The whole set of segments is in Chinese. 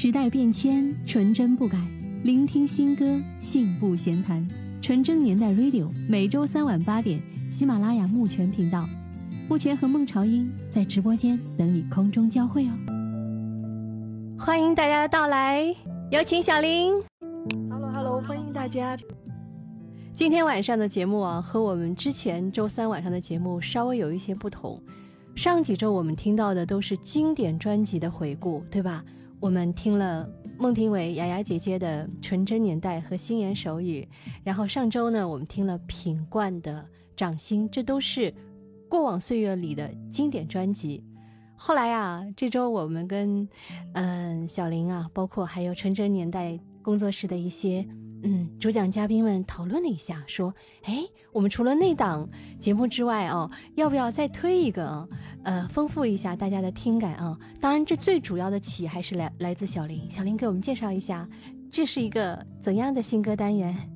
时代变迁，纯真不改。聆听新歌，信步闲谈。纯真年代 Radio 每周三晚八点，喜马拉雅木泉频道。目前和孟朝英在直播间等你空中交汇哦。欢迎大家的到来，有请小林。Hello Hello，欢迎大家。今天晚上的节目啊，和我们之前周三晚上的节目稍微有一些不同。上几周我们听到的都是经典专辑的回顾，对吧？我们听了孟庭苇、雅雅姐姐的《纯真年代》和《心言手语》，然后上周呢，我们听了品冠的《掌心》，这都是。过往岁月里的经典专辑，后来啊，这周我们跟嗯小林啊，包括还有纯真年代工作室的一些嗯主讲嘉宾们讨论了一下，说，哎，我们除了那档节目之外哦，要不要再推一个？呃，丰富一下大家的听感啊。当然，这最主要的起还是来来自小林。小林给我们介绍一下，这是一个怎样的新歌单元？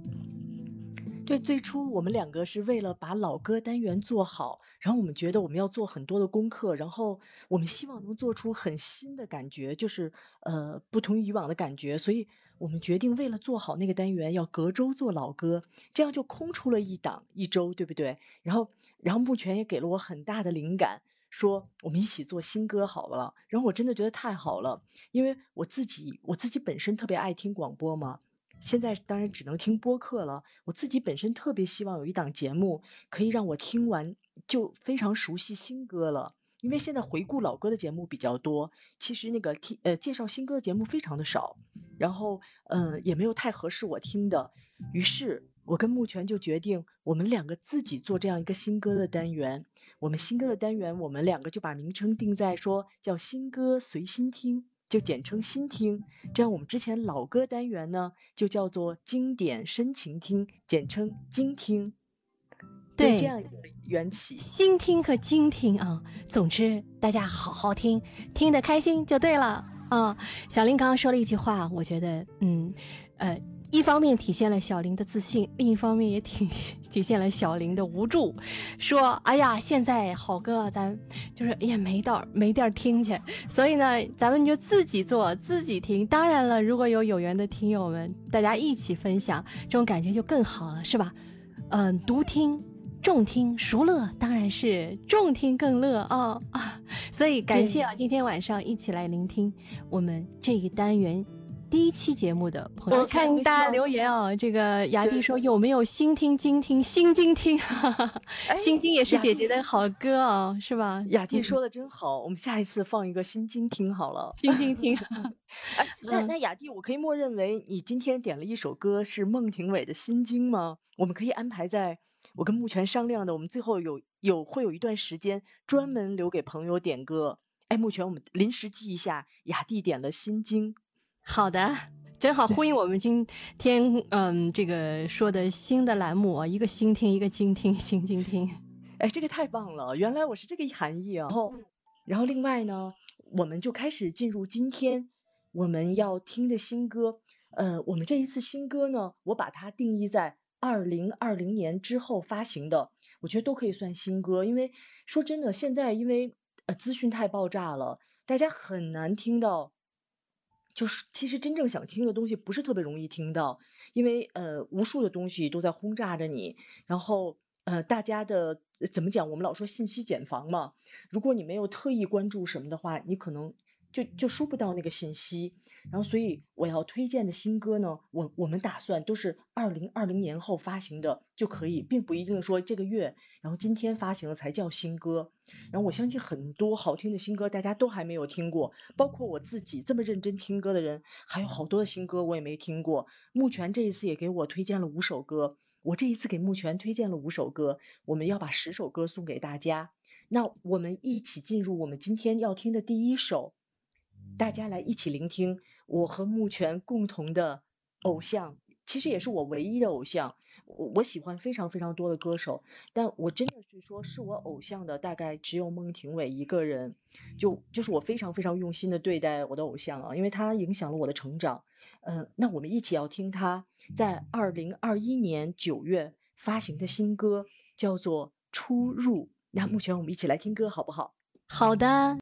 对，最初我们两个是为了把老歌单元做好。然后我们觉得我们要做很多的功课，然后我们希望能做出很新的感觉，就是呃不同于以往的感觉，所以我们决定为了做好那个单元，要隔周做老歌，这样就空出了一档一周，对不对？然后然后目前也给了我很大的灵感，说我们一起做新歌好了。然后我真的觉得太好了，因为我自己我自己本身特别爱听广播嘛。现在当然只能听播客了。我自己本身特别希望有一档节目，可以让我听完就非常熟悉新歌了。因为现在回顾老歌的节目比较多，其实那个听呃介绍新歌的节目非常的少，然后嗯也没有太合适我听的。于是我跟木泉就决定，我们两个自己做这样一个新歌的单元。我们新歌的单元，我们两个就把名称定在说叫新歌随心听。就简称新听，这样我们之前老歌单元呢，就叫做经典深情听，简称精听。对，这样一个缘起。新听和精听啊，总之大家好好听，听得开心就对了啊。小林刚刚说了一句话，我觉得，嗯，呃。一方面体现了小林的自信，另一方面也体体现了小林的无助。说：“哎呀，现在好歌咱就是也没道没地儿听去，所以呢，咱们就自己做自己听。当然了，如果有有缘的听友们，大家一起分享，这种感觉就更好了，是吧？嗯，独听、众听、熟乐，当然是众听更乐啊啊！所以感谢啊，今天晚上一起来聆听我们这一单元。”第一期节目的朋友，我看大家留言哦。这个雅蒂说有没有新听、精听、新精听？新精也是姐姐的好歌啊，是吧？雅蒂说的真好，我们下一次放一个新精听好了。新精听。哎，那那雅蒂，我可以默认为你今天点了一首歌是孟庭苇的心经吗？我们可以安排在我跟木泉商量的，我们最后有有会有一段时间专门留给朋友点歌。哎，木泉，我们临时记一下，雅蒂点了心经。好的，正好呼应我们今天嗯这个说的新的栏目啊，一个心听，一个精听，心精听。哎，这个太棒了，原来我是这个含义啊。然后，然后另外呢，我们就开始进入今天我们要听的新歌。呃，我们这一次新歌呢，我把它定义在二零二零年之后发行的，我觉得都可以算新歌。因为说真的，现在因为呃资讯太爆炸了，大家很难听到。就是其实真正想听的东西不是特别容易听到，因为呃无数的东西都在轰炸着你，然后呃大家的怎么讲？我们老说信息茧房嘛，如果你没有特意关注什么的话，你可能。就就收不到那个信息，然后所以我要推荐的新歌呢，我我们打算都是二零二零年后发行的就可以，并不一定说这个月，然后今天发行了才叫新歌。然后我相信很多好听的新歌大家都还没有听过，包括我自己这么认真听歌的人，还有好多的新歌我也没听过。目前这一次也给我推荐了五首歌，我这一次给目泉推荐了五首歌，我们要把十首歌送给大家。那我们一起进入我们今天要听的第一首。大家来一起聆听我和木泉共同的偶像，其实也是我唯一的偶像。我我喜欢非常非常多的歌手，但我真的是说是我偶像的，大概只有孟庭苇一个人。就就是我非常非常用心的对待我的偶像啊，因为他影响了我的成长。嗯，那我们一起要听他在二零二一年九月发行的新歌，叫做《出入》。那目前我们一起来听歌好不好？好的。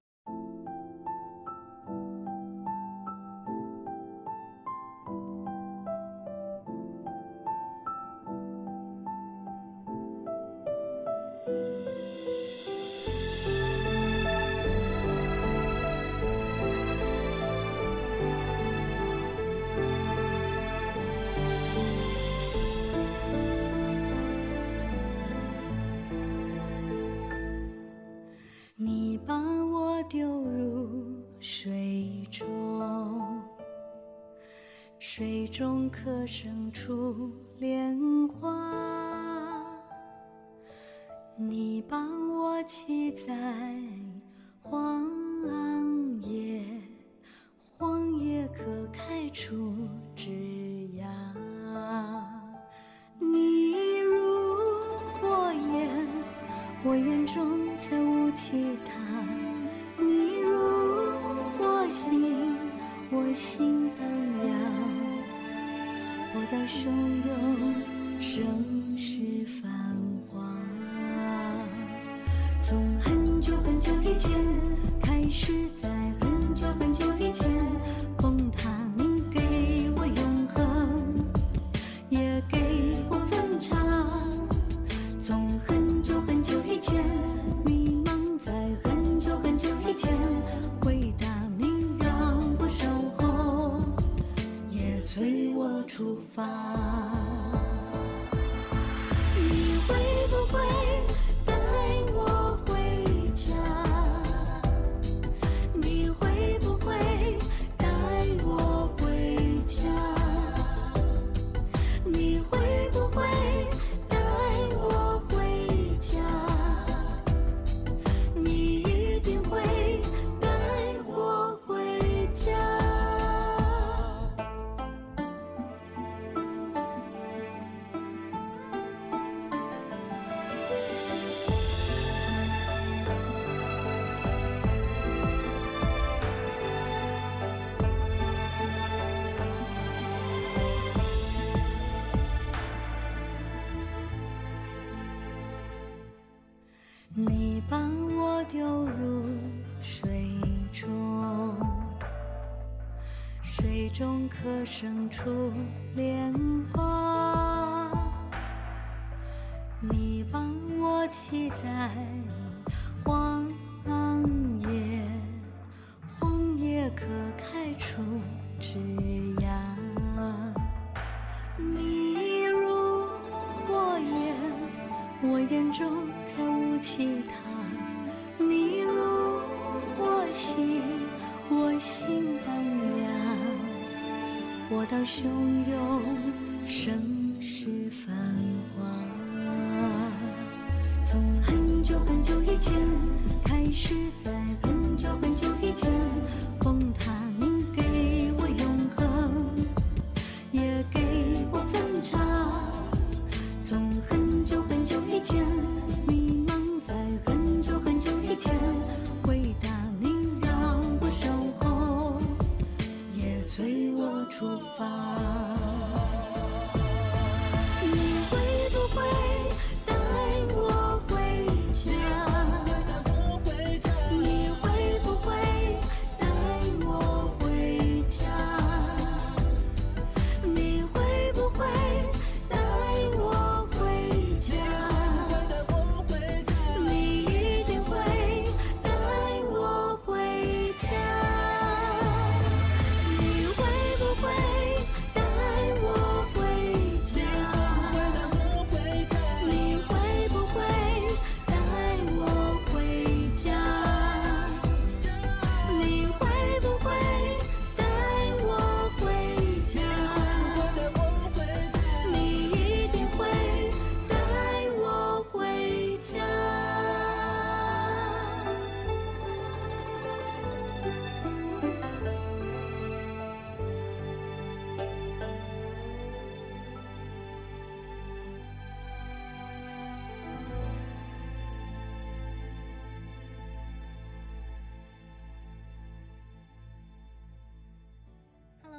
生出莲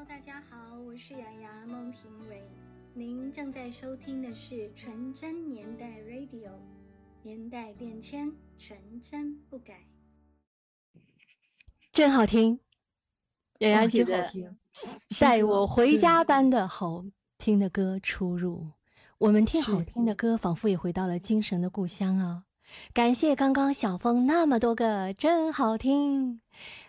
Hello，大家好，我是雅雅孟庭苇，您正在收听的是纯真年代 Radio，年代变迁，纯真不改。真好听，冉哇冉姐的真好听，带我回家般的好听的歌出入，我们听好听的歌，仿佛也回到了精神的故乡啊！感谢刚刚小峰那么多个真好听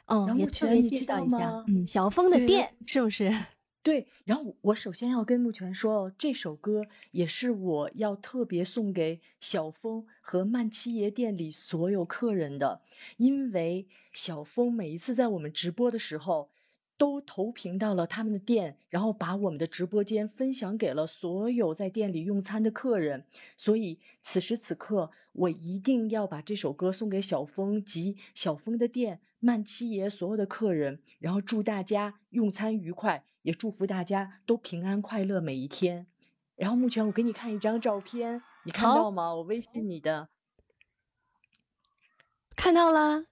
哦，杨也特别介绍一下道吗，嗯，小峰的店是不是？对，然后我首先要跟木泉说哦，这首歌也是我要特别送给小峰和曼七爷店里所有客人的，因为小峰每一次在我们直播的时候，都投屏到了他们的店，然后把我们的直播间分享给了所有在店里用餐的客人。所以此时此刻，我一定要把这首歌送给小峰及小峰的店、曼七爷所有的客人，然后祝大家用餐愉快，也祝福大家都平安快乐每一天。然后目前我给你看一张照片，你看到吗？我微信你的。看到了，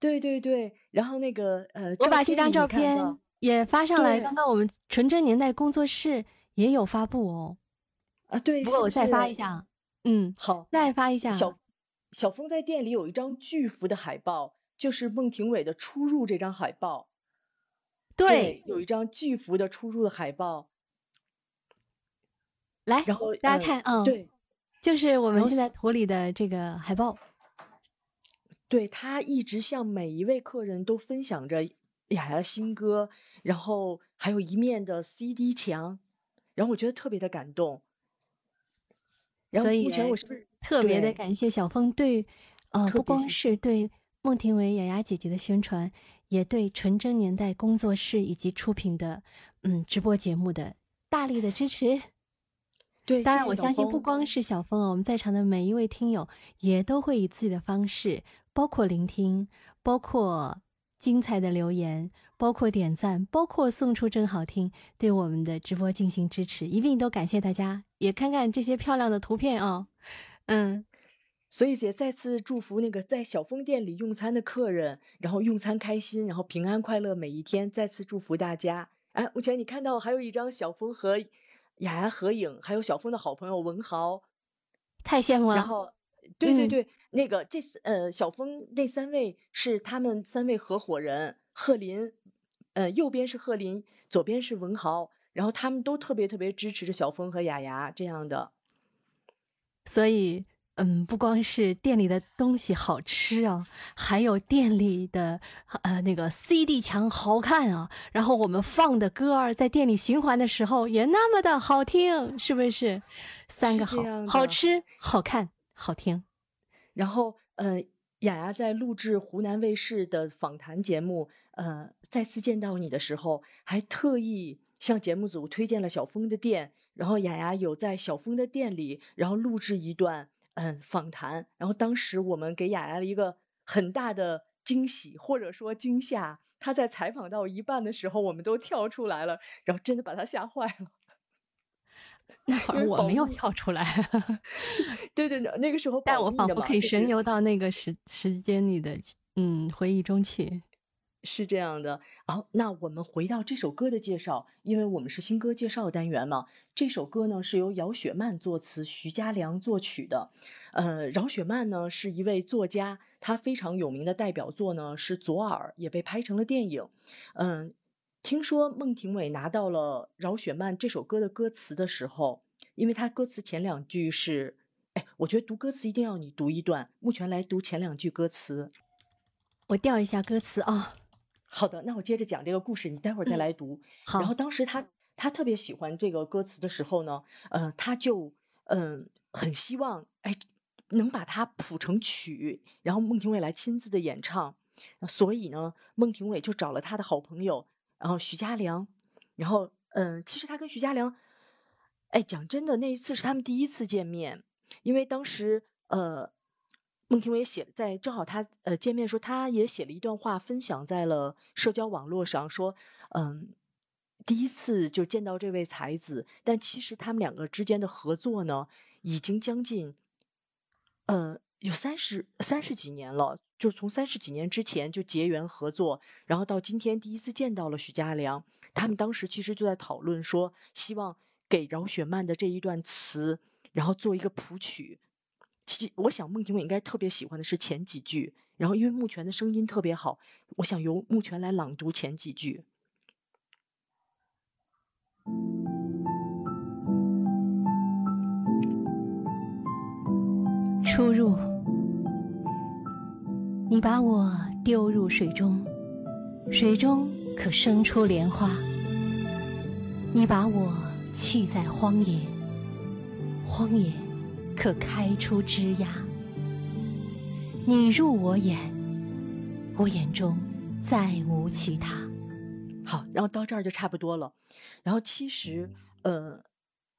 对对对，然后那个呃，我把这张照照片也发上来。刚刚我们纯真年代工作室也有发布哦，啊，对，不过我再发一下，嗯，好，再发一下。小小峰在店里有一张巨幅的海报，就是孟庭苇的出入这张海报。对，有一张巨幅的出入的海报，来，然后呃大家看，嗯，，对就是我们现在图里的这个海报。对，他一直向每一位客人都分享着雅雅的新歌，然后还有一面的 CD 墙，然后我觉得特别的感动。然后所以目前我是不是特别的感谢小峰对，呃，不光是对孟庭苇雅雅姐姐的宣传，也对纯真年代工作室以及出品的嗯直播节目的大力的支持。对，当然，我相信不光是小峰啊，我们在场的每一位听友也都会以自己的方式，包括聆听，包括精彩的留言，包括点赞，包括送出真好听，对我们的直播进行支持，一并都感谢大家。也看看这些漂亮的图片哦，嗯，所以姐再次祝福那个在小峰店里用餐的客人，然后用餐开心，然后平安快乐每一天。再次祝福大家。哎，目前你看到还有一张小峰和雅雅合影，还有小峰的好朋友文豪。太羡慕了。然后，对对嗯对，那个这四呃小峰那三位是他们三位合伙人，贺林，呃右边是贺林，左边是文豪，然后他们都特别特别支持着小峰和雅雅这样的。所以，嗯，不光是店里的东西好吃啊，还有店里的呃那个 CD 墙好看啊，然后我们放的歌儿在店里循环的时候也那么的好听，是不是？三个好，好吃、好看、好听。然后，呃，雅雅在录制湖南卫视的访谈节目，呃，再次见到你的时候，还特意向节目组推荐了小峰的店，然后雅雅有在小峰的店里，然后录制一段嗯访谈，然后当时我们给雅雅了一个很大的惊喜或者说惊吓，她在采访到一半的时候，我们都跳出来了，然后真的把她吓坏了。那会儿我没有跳出来，对对对，那个时候但我仿佛可以神游到那个时时间里的嗯回忆中去。是这样的，好，那我们回到这首歌的介绍，因为我们是新歌介绍单元嘛。这首歌呢是由饶雪漫作词，徐佳良作曲的。呃，饶雪漫呢是一位作家，她非常有名的代表作呢是《左耳》，也被拍成了电影。嗯，听说孟庭苇拿到了饶雪漫这首歌的歌词的时候，因为他歌词前两句是，哎，我觉得读歌词一定要你读一段，目前来读前两句歌词。我调一下歌词啊、好的，那我接着讲这个故事，你待会儿再嗯来读。好，然后当时他他特别喜欢这个歌词的时候呢，呃，他就嗯、很希望哎能把它谱成曲，然后孟庭苇来亲自的演唱。所以呢，孟庭苇就找了他的好朋友，然后徐佳良，然后嗯、其实他跟徐佳良，哎，讲真的，那一次是他们第一次见面，因为当时呃。孟庭苇写在正好他呃见面的时候，他也写了一段话，分享在了社交网络上，说，嗯，第一次就见到这位才子，但其实他们两个之间的合作呢，已经将近，呃，有三十三十几年了，就从三十几年之前就结缘合作，然后到今天第一次见到了许家良，他们当时其实就在讨论说，希望给饶雪漫的这一段词，然后做一个谱曲。其实我想孟庭苇应该特别喜欢的是前几句，然后因为穆泉的声音特别好，我想由穆泉来朗读前几句。出入，你把我丢入水中，水中可生出莲花。你把我弃在荒野，荒野可开出枝桠。你入我眼，我眼中再无其他。好，然后到这儿就差不多了。然后其实，呃，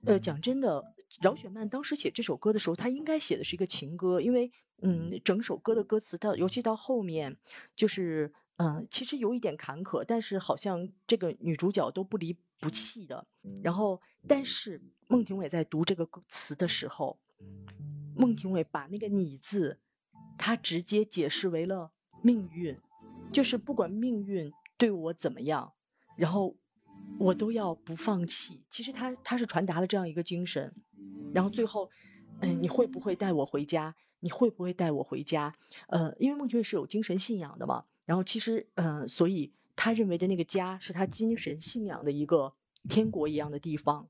呃，讲真的，饶雪漫当时写这首歌的时候，她应该写的是一个情歌，因为，嗯，整首歌的歌词到，尤其到后面，就是，嗯、其实有一点坎坷，但是好像这个女主角都不离不弃的。然后，但是孟庭苇在读这个歌词的时候，孟庭苇把那个“你”字，她直接解释为了命运，就是不管命运对我怎么样，然后我都要不放弃。其实他他是传达了这样一个精神，然后最后，嗯，你会不会带我回家？你会不会带我回家？呃，因为孟庭苇是有精神信仰的嘛，然后其实，呃，所以他认为的那个家是他精神信仰的一个天国一样的地方。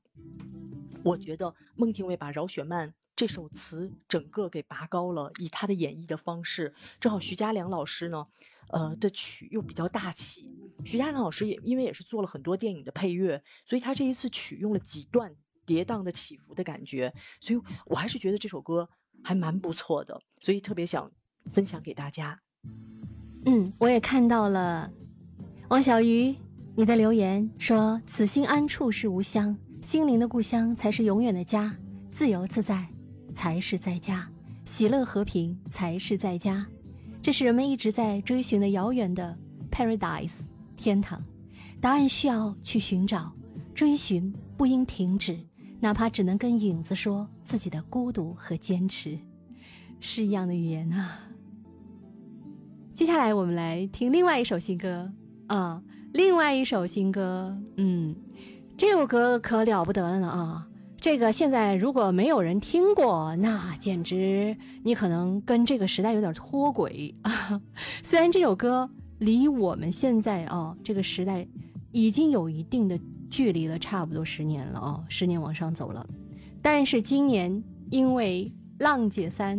我觉得孟庭苇把饶雪漫这首词整个给拔高了，以他的演绎的方式，正好徐嘉良老师呢，呃的曲又比较大气。徐嘉良老师也因为也是做了很多电影的配乐，所以他这一次曲用了几段跌宕的起伏的感觉，所以我还是觉得这首歌还蛮不错的，所以特别想分享给大家。嗯，我也看到了，王小鱼，你的留言说：“此心安处是吾乡，心灵的故乡才是永远的家，自由自在才是在家，喜乐和平才是在家。”这是人们一直在追寻的遥远的 paradise 天堂，答案需要去寻找，追寻不应停止，哪怕只能跟影子说自己的孤独和坚持，是一样的语言啊。接下来我们来听另外一首新歌啊，另外一首新歌，嗯，这首歌可了不得了呢啊！这个现在如果没有人听过，那简直你可能跟这个时代有点脱轨啊。虽然这首歌离我们现在啊这个时代已经有一定的距离了，差不多十年了啊，十年往上走了，但是今年因为《浪姐三》。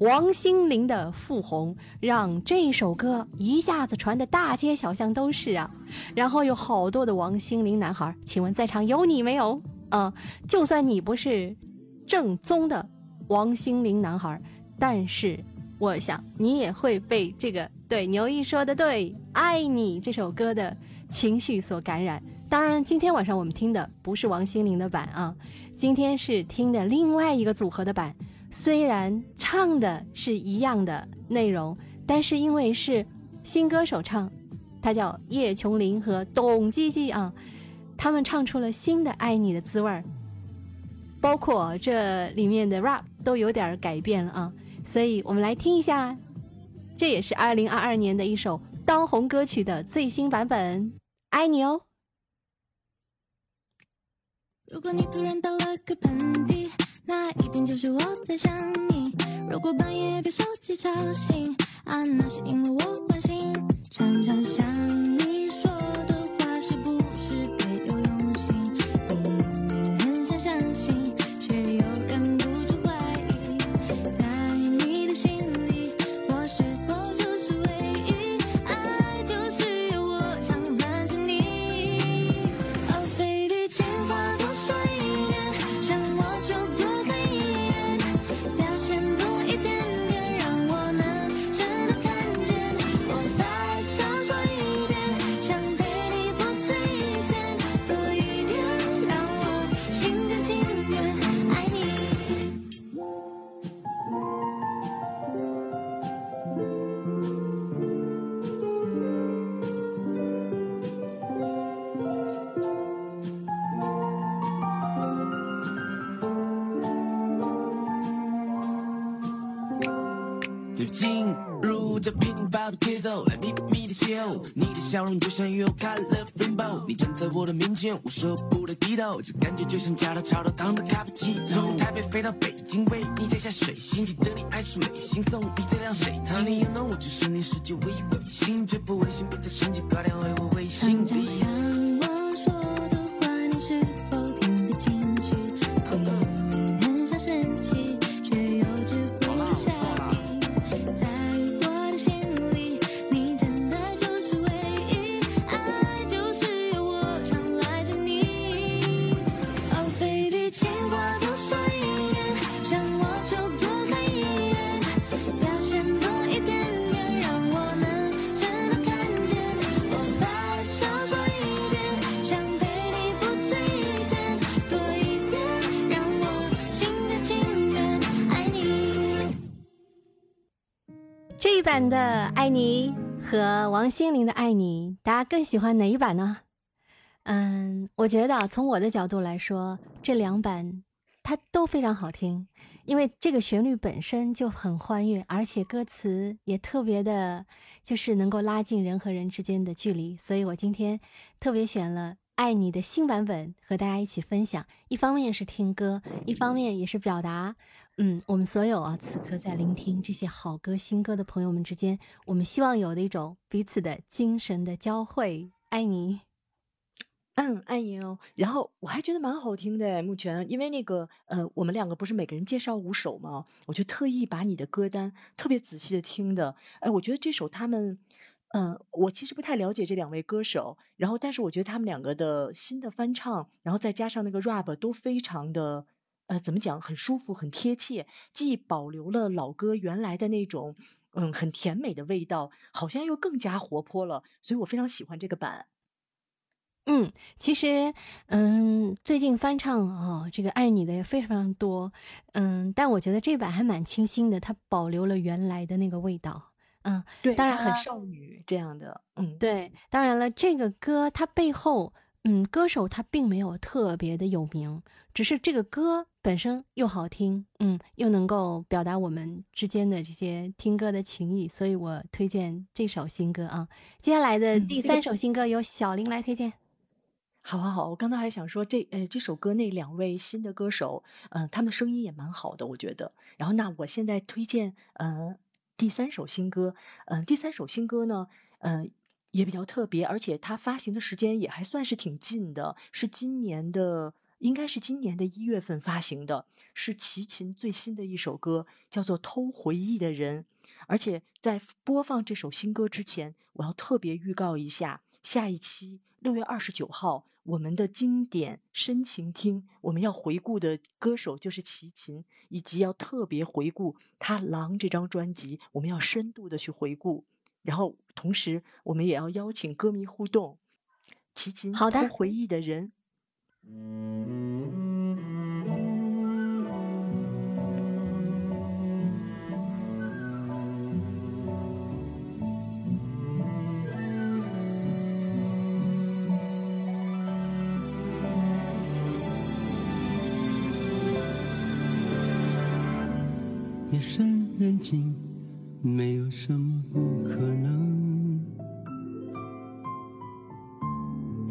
王心凌的复红，让这首歌一下子传的大街小巷都是啊，然后有好多的王心凌男孩，请问在场有你没有？啊、就算你不是正宗的王心凌男孩，但是我想你也会被这个对牛一说的对《爱你》这首歌的情绪所感染。当然，今天晚上我们听的不是王心凌的版啊，今天是听的另外一个组合的版。虽然唱的是一样的内容，但是因为是新歌手唱，他叫叶琼林和董基基啊，他们唱出了新的爱你的滋味儿，包括这里面的 rap 都有点改变了啊，所以我们来听一下，这也是二零二二年的一首当红歌曲的最新版本，《爱你》哦。如果你突然打了个喷嚏，那一定就是我在想你。如果半夜被手机吵醒，啊，那是因为我关心。常常想你笑容就像雨后开了 rainbow，你站在我的面前，我舍不得低头，这感觉就像加了超多糖的卡布奇诺。从台北飞到北京，为你摘下水星，记得你爱吃美心，送你最亮水晶。你也能我就是你世界唯一卫星，绝不违心，别再生气，快点回我微信。爱你》和王心凌的《爱你》，大家更喜欢哪一版呢？嗯，我觉得从我的角度来说，这两版它都非常好听，因为这个旋律本身就很欢悦，而且歌词也特别的，就是能够拉近人和人之间的距离。所以我今天特别选了《爱你》的新版本和大家一起分享。一方面是听歌，一方面也是表达。嗯，我们所有啊，此刻在聆听这些好歌、新歌的朋友们之间，我们希望有的一种彼此的精神的交汇。爱你，嗯，爱你哦。然后我还觉得蛮好听的，目前，因为那个呃，我们两个不是每个人介绍五首吗？我就特意把你的歌单特别仔细的听的。哎，我觉得这首他们，嗯，我其实不太了解这两位歌手，然后但是我觉得他们两个的新的翻唱，然后再加上那个 rap 都非常的。呃，怎么讲？很舒服，很贴切，既保留了老歌原来的那种，嗯，很甜美的味道，好像又更加活泼了，所以我非常喜欢这个版。嗯，其实，嗯，最近翻唱哦，这个爱你的也非常多，嗯，但我觉得这版还蛮清新的，它保留了原来的那个味道，嗯，对，当然很少女这样的，嗯，对，当然了，这个歌它背后。嗯，歌手他并没有特别的有名，只是这个歌本身又好听，嗯，又能够表达我们之间的这些听歌的情谊，所以我推荐这首新歌啊。接下来的第三首新歌由小林来推荐。好好好，我刚才还想说这呃这首歌那两位新的歌手，嗯，他们的声音也蛮好的，我觉得。然后那我现在推荐呃第三首新歌，嗯，第三首新歌呢，嗯。也比较特别，而且它发行的时间也还算是挺近的，是今年的，应该是今年的一月份发行的，是齐秦最新的一首歌，叫做《偷回忆的人》。而且在播放这首新歌之前，我要特别预告一下，下一期六月二十九号，我们的经典深情听，我们要回顾的歌手就是齐秦，以及要特别回顾他《狼》这张专辑，我们要深度的去回顾。然后，同时我们也要邀请歌迷互动，齐秦好的回忆的人。夜深人静。没有什么不可能。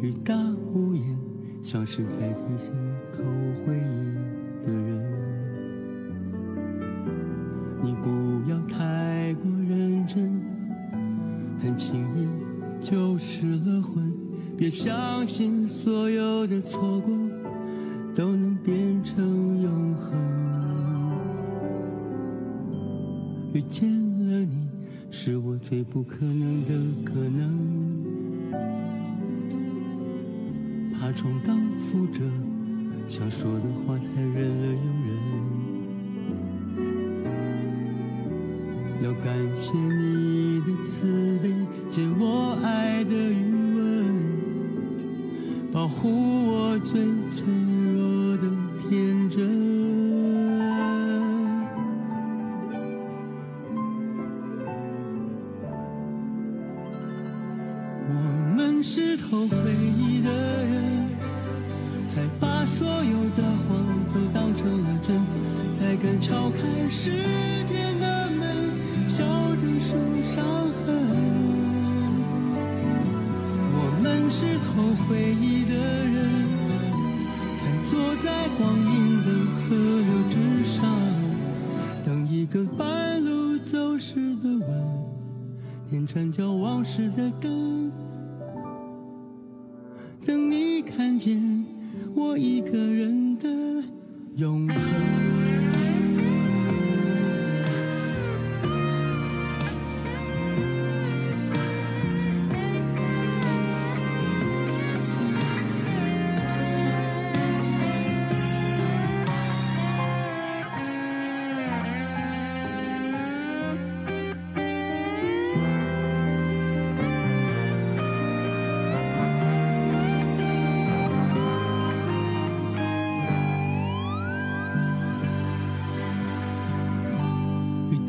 雨大无言，消失在提心头回忆的人。你不要太过认真，很轻易就失了魂。别相信所有的错过都能变成遇见了。你是我最不可能的可能，怕重蹈覆辙，想说的话才忍了又忍。要感谢你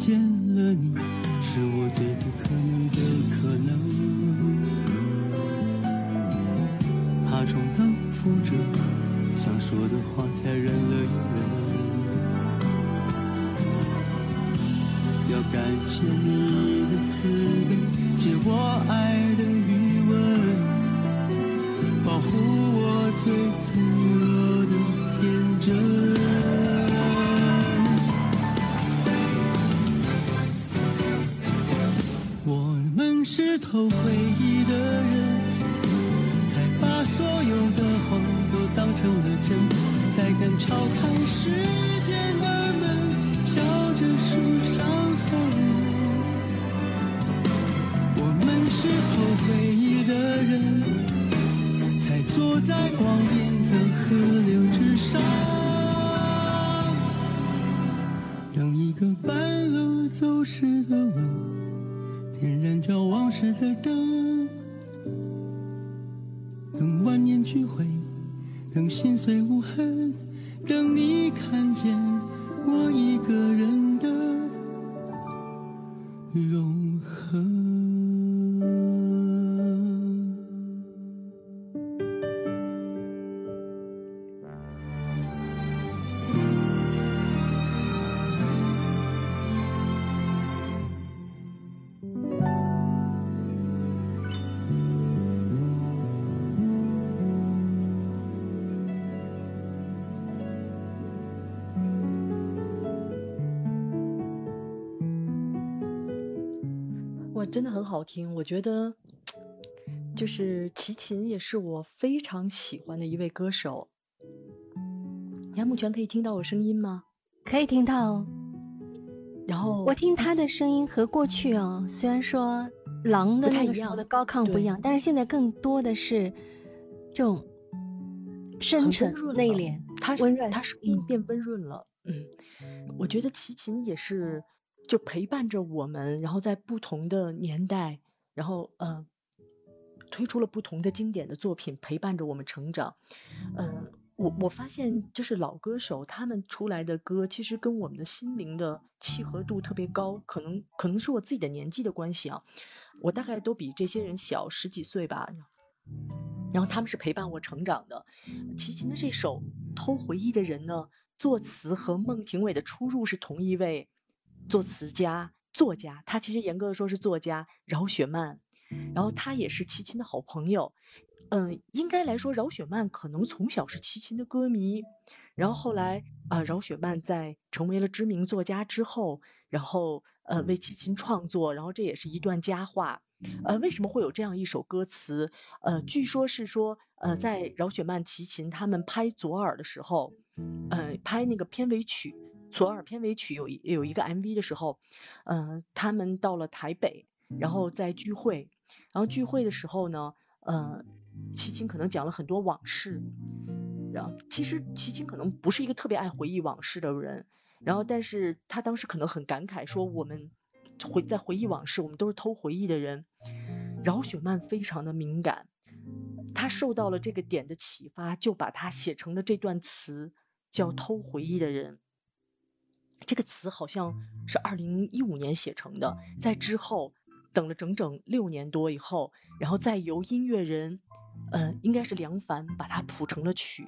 见了你，是我最不可能的可能。怕重蹈覆辙，想说的话才忍了又忍。要感谢你的慈悲，借我爱。偷回忆的人，才把所有的谎都当成了真，才敢敲开时间的门，笑着数伤痕。我们是偷回忆的人，才坐在光阴的河流之上，着往事的灯，等万念俱灰，等心碎无真的很好听，我觉得就是齐秦也是我非常喜欢的一位歌手。杨慕泉可以听到我声音吗？可以听到。然后我听他的声音和过去哦，虽然说狼的不太一样那个时候的高亢不一样，但是现在更多的是这种深沉内敛，他是温润他声音嗯变温润了。嗯，我觉得齐秦也是就陪伴着我们，然后在不同的年代，然后呃推出了不同的经典的作品，陪伴着我们成长。嗯、我我发现就是老歌手他们出来的歌，其实跟我们的心灵的契合度特别高，可能可能是我自己的年纪的关系啊，我大概都比这些人小十几岁吧。然后他们是陪伴我成长的。齐秦的这首《偷回忆的人》呢，作词和孟庭苇的出入是同一位作词家、作家，他其实严格的说是作家饶雪漫，然后他也是齐秦的好朋友。嗯，应该来说，饶雪漫可能从小是齐秦的歌迷，然后后来啊、呃饶雪漫在成为了知名作家之后，然后呃为齐秦创作，然后这也是一段佳话。呃，为什么会有这样一首歌词？呃，据说是说，呃，在饶雪漫、齐秦他们拍左耳的时候，呃，拍那个片尾曲左耳片尾曲有有一个 MV 的时候，呃，他们到了台北，然后在聚会，然后聚会的时候呢，呃，齐秦可能讲了很多往事，然后其实齐秦可能不是一个特别爱回忆往事的人，然后但是他当时可能很感慨说我们回在回忆往事，我们都是偷回忆的人。饶雪漫非常的敏感，他受到了这个点的启发，就把它写成了这段词，叫《偷回忆的人》。这个词好像是二零一五年写成的，在之后等了整整六年多以后，然后再由音乐人，呃，应该是梁凡把它谱成了曲，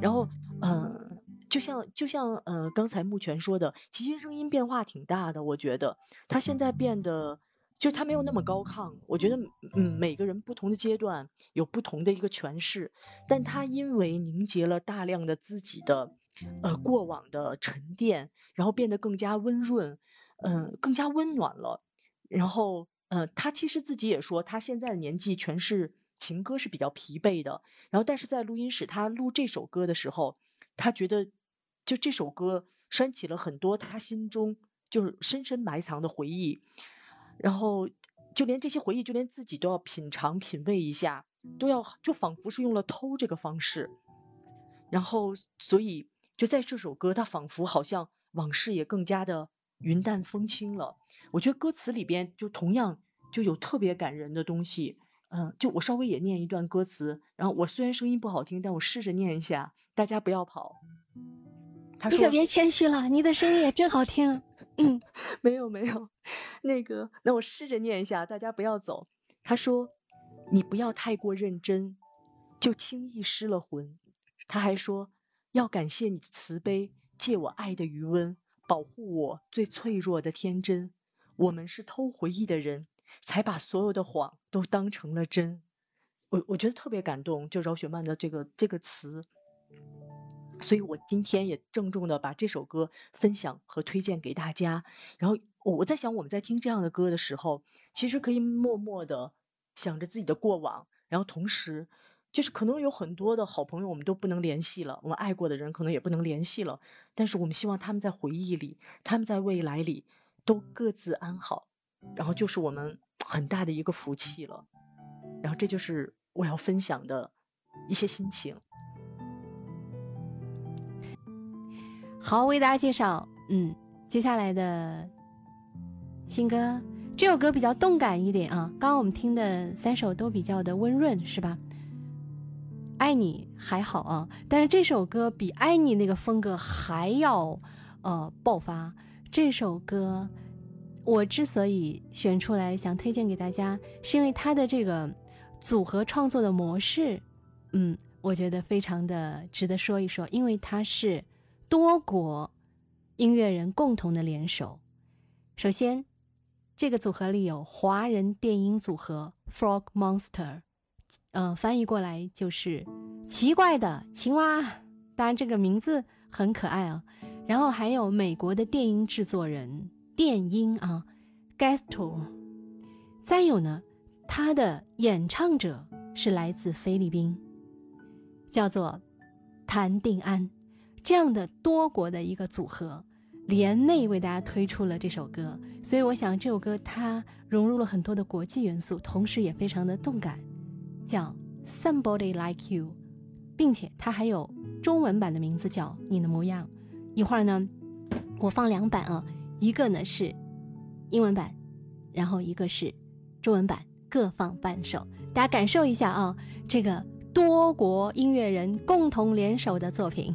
然后，呃，就像就像呃刚才木泉说的，齐秦声音变化挺大的，我觉得他现在变得。就他没有那么高亢，我觉得，嗯，每个人不同的阶段有不同的一个诠释，但他因为凝结了大量的自己的，呃，过往的沉淀，然后变得更加温润，嗯、更加温暖了。然后，呃，他其实自己也说，他现在的年纪全是情歌是比较疲惫的。然后，但是在录音室他录这首歌的时候，他觉得就这首歌煽起了很多他心中就是深深埋藏的回忆。然后就连这些回忆，就连自己都要品尝、品味一下，都要就仿佛是用了偷这个方式。然后，所以就在这首歌，它仿佛好像往事也更加的云淡风轻了。我觉得歌词里边就同样就有特别感人的东西。嗯，就我稍微也念一段歌词，然后我虽然声音不好听，但我试着念一下，大家不要跑。他说你可别谦虚了，你的声音也真好听。嗯，没有没有，那个，那我试着念一下，大家不要走。他说：“你不要太过认真，就轻易失了魂。”他还说：“要感谢你的慈悲，借我爱的余温，保护我最脆弱的天真。我们是偷回忆的人，才把所有的谎都当成了真。”我我觉得特别感动，就饶雪漫的这个这个词。所以我今天也郑重的把这首歌分享和推荐给大家。然后我我在想，我们在听这样的歌的时候，其实可以默默的想着自己的过往，然后同时就是可能有很多的好朋友我们都不能联系了，我们爱过的人可能也不能联系了，但是我们希望他们在回忆里，他们在未来里都各自安好，然后就是我们很大的一个福气了。然后这就是我要分享的一些心情。好，为大家介绍，嗯，接下来的新歌，这首歌比较动感一点啊。刚刚我们听的三首都比较的温润，是吧？爱你还好啊，但是这首歌比爱你那个风格还要呃爆发。这首歌我之所以选出来想推荐给大家，是因为它的这个组合创作的模式，嗯，我觉得非常的值得说一说，因为它是。多国音乐人共同的联手。首先，这个组合里有华人电音组合 Frog Monster，嗯，翻译过来就是奇怪的青蛙。当然，这个名字很可爱啊。然后还有美国的电音制作人电音啊 Gasto。再有呢，他的演唱者是来自菲律宾，叫做谭定安。这样的多国的一个组合，联袂为大家推出了这首歌，所以我想这首歌它融入了很多的国际元素，同时也非常的动感，叫 Somebody Like You，并且它还有中文版的名字叫你的模样。一会儿呢，我放两版啊，一个呢是英文版，然后一个是中文版，各放半首，大家感受一下啊，这个多国音乐人共同联手的作品。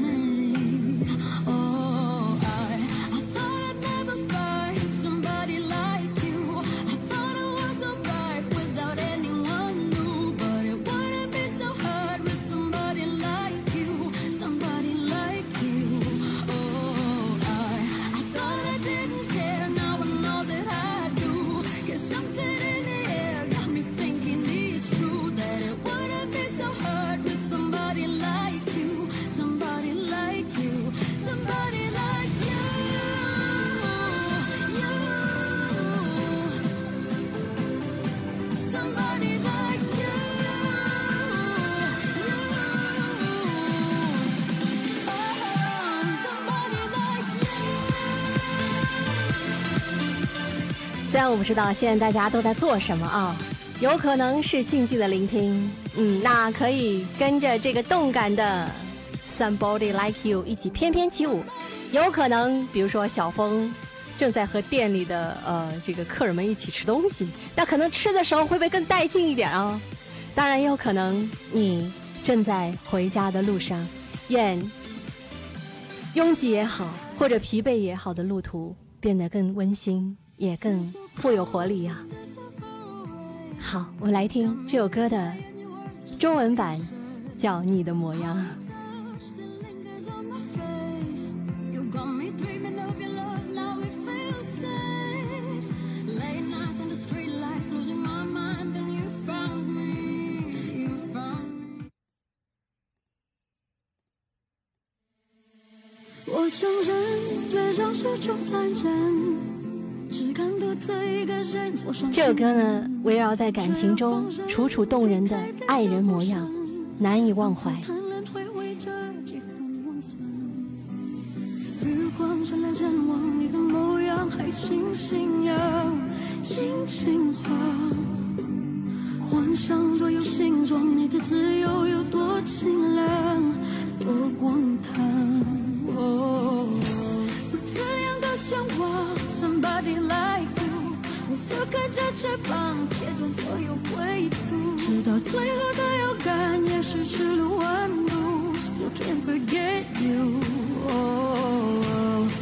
我不知道现在大家都在做什么啊，有可能是静静的聆听，嗯，那可以跟着这个动感的 Somebody Like You 一起翩翩起舞，有可能比如说小峰正在和店里的呃这个客人们一起吃东西，那可能吃的时候会不会更带劲一点啊？当然也有可能你正在回家的路上，愿拥挤也好，或者疲惫也好的路途变得更温馨，也更富有活力呀、好，我们来听这首歌的中文版，叫《你的模样》。Still lingers on my face. You got me dreaming of your love. Now it feels safe. Late nights under street lights, losing my mind. Then you found me. You found me. 我承认，这场是种残忍，这首歌呢，围绕在感情中楚楚动人的爱人模样，难以忘怀。幻想若有形状，你的自由有多清凉，多广我撕开这翅膀，切断所有归途，直到最后的遥感，也是赤裸弯路，still can't forget you。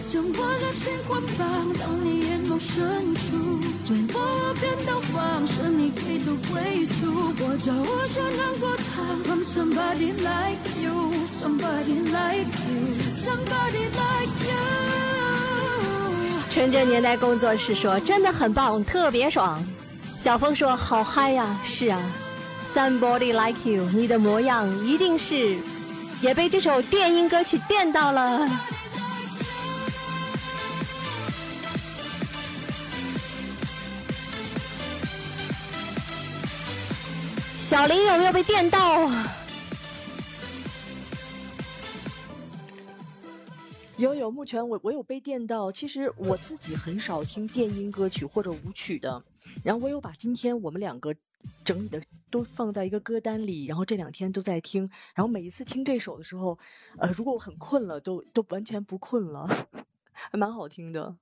将我的心捆绑到你眼眸深处，为我变到方，是你给的归宿。我找我就能躲藏，from somebody like you，somebody like you，somebody like you。纯真年代工作室说真的很棒，特别爽。小峰说好嗨呀，是啊，Somebody Like You，你的模样一定是也被这首电音歌曲电到了。小林有没有被电到？啊有有，目前我我有被电到。其实我自己很少听电音歌曲或者舞曲的，然后我有把今天我们两个整理的都放在一个歌单里，然后这两天都在听。然后每一次听这首的时候，呃，如果我很困了，都都完全不困了，还蛮好听的。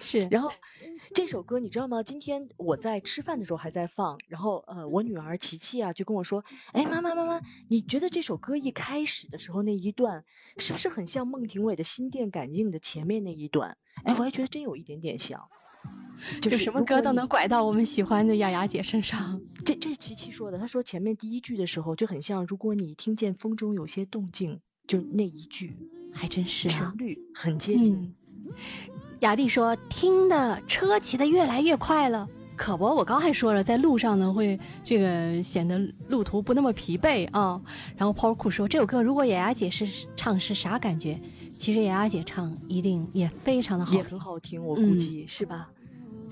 是，然后 这首歌你知道吗？今天我在吃饭的时候还在放，然后呃，我女儿琪琪啊就跟我说：“哎，妈妈妈妈，你觉得这首歌一开始的时候那一段是不是很像孟庭苇的《心电感应》的前面那一段？”哎，我还觉得真有一点点像。就就是什么歌都能拐到我们喜欢的雅雅姐身上。这这是琪琪说的，她说前面第一句的时候就很像，如果你听见风中有些动静，就那一句，还真是啊旋。律很接近。嗯，雅蒂说听的车骑的越来越快了，可不，我刚还说了，在路上呢会这个显得路途不那么疲惫啊。然后 Paul 酷说这首歌如果雅雅姐是唱是啥感觉？其实雅雅姐唱一定也非常的好也很好听，我估嗯计、是吧？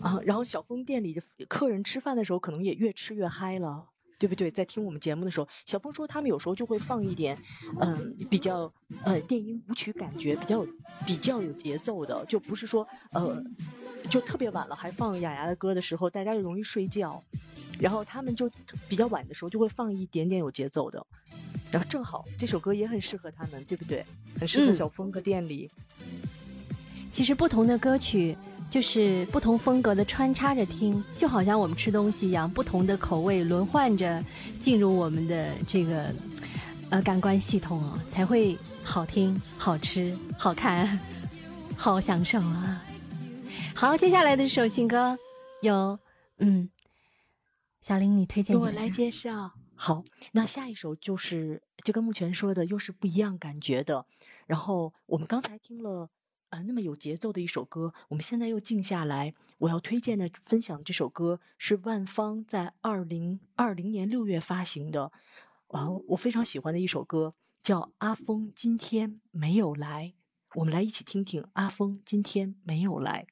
啊，然后小峰店里的客人吃饭的时候，可能也越吃越嗨了，对不对？在听我们节目的时候，小峰说他们有时候就会放一点，嗯，比较呃电音舞曲感觉比较比较有节奏的，就不是说呃就特别晚了还放雅雅的歌的时候，大家就容易睡觉，然后他们就比较晚的时候就会放一点点有节奏的。然后正好这首歌也很适合他们，对不对？很适合嗯小峰和店里。其实不同的歌曲就是不同风格的穿插着听，就好像我们吃东西一样，不同的口味轮换着进入我们的这个呃感官系统哦，才会好听、好吃、好看、好享受啊！好，接下来的这首新歌有嗯，小林你推荐给我来介绍。好，那下一首就是就跟目前说的，又是不一样感觉的。然后我们刚才听了啊那么有节奏的一首歌，我们现在又静下来。我要推荐的分享这首歌是万芳在二零二零年六月发行的，啊，我非常喜欢的一首歌，叫《阿峰今天没有来》。我们来一起听听阿峰今天没有来。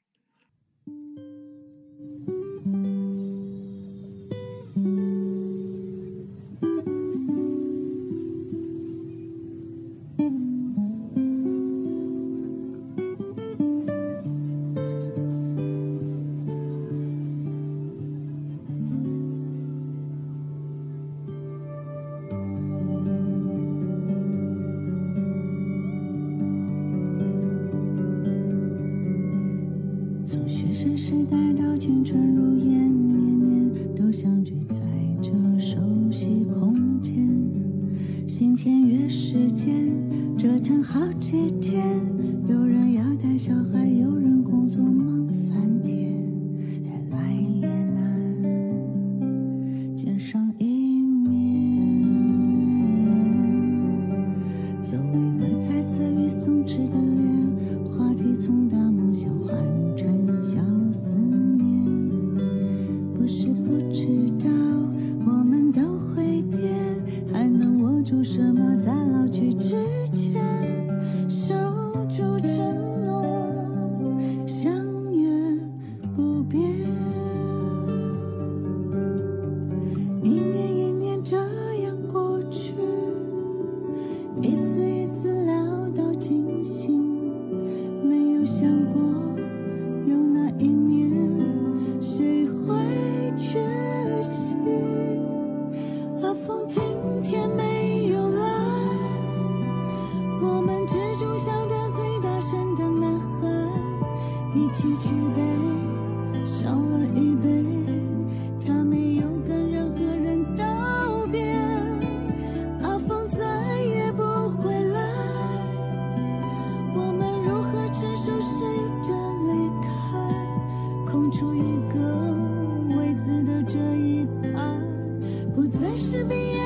to be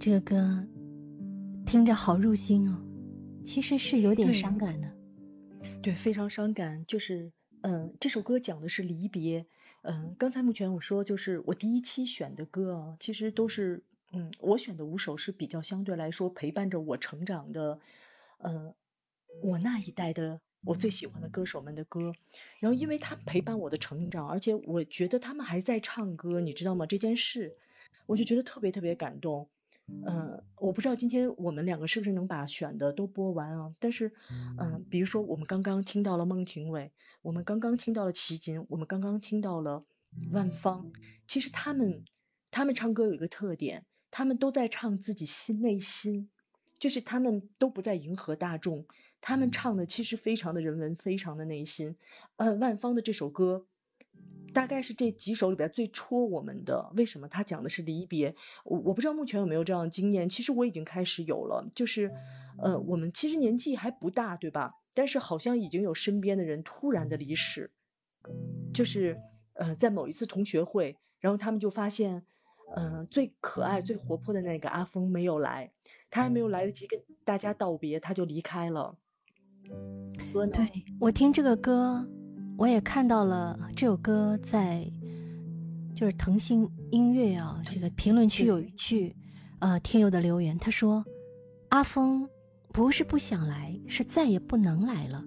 这个歌听着好入心哦，其实是有点伤感的。对，非常伤感。就是，嗯，这首歌讲的是离别。嗯，刚才目前我说，就是我第一期选的歌啊，其实都是，嗯，我选的五首是比较相对来说陪伴着我成长的，嗯，我那一代的我最喜欢的歌手们的歌。然后，因为他们陪伴我的成长，而且我觉得他们还在唱歌，你知道吗？这件事，我就觉得特别特别感动。嗯，我不知道今天我们两个是不是能把选的都播完啊？但是，嗯，比如说我们刚刚听到了孟庭苇，我们刚刚听到了齐秦，我们刚刚听到了万芳，其实他们他们唱歌有一个特点，他们都在唱自己心内心，就是他们都不在迎合大众，他们唱的其实非常的人文，非常的内心。呃，万芳的这首歌。大概是这几首里边最戳我们的。为什么？他讲的是离别。我我不知道目前有没有这样的经验。其实我已经开始有了，就是，呃，我们其实年纪还不大，对吧？但是好像已经有身边的人突然的离世，就是，呃，在某一次同学会，然后他们就发现，呃，最可爱、最活泼的那个阿峰没有来，他还没有来得及跟大家道别，他就离开了。歌呢？对我听这个歌，我也看到了这首歌在就是腾讯音乐啊这个评论区有一句呃听友的留言，他说阿峰不是不想来，是再也不能来了。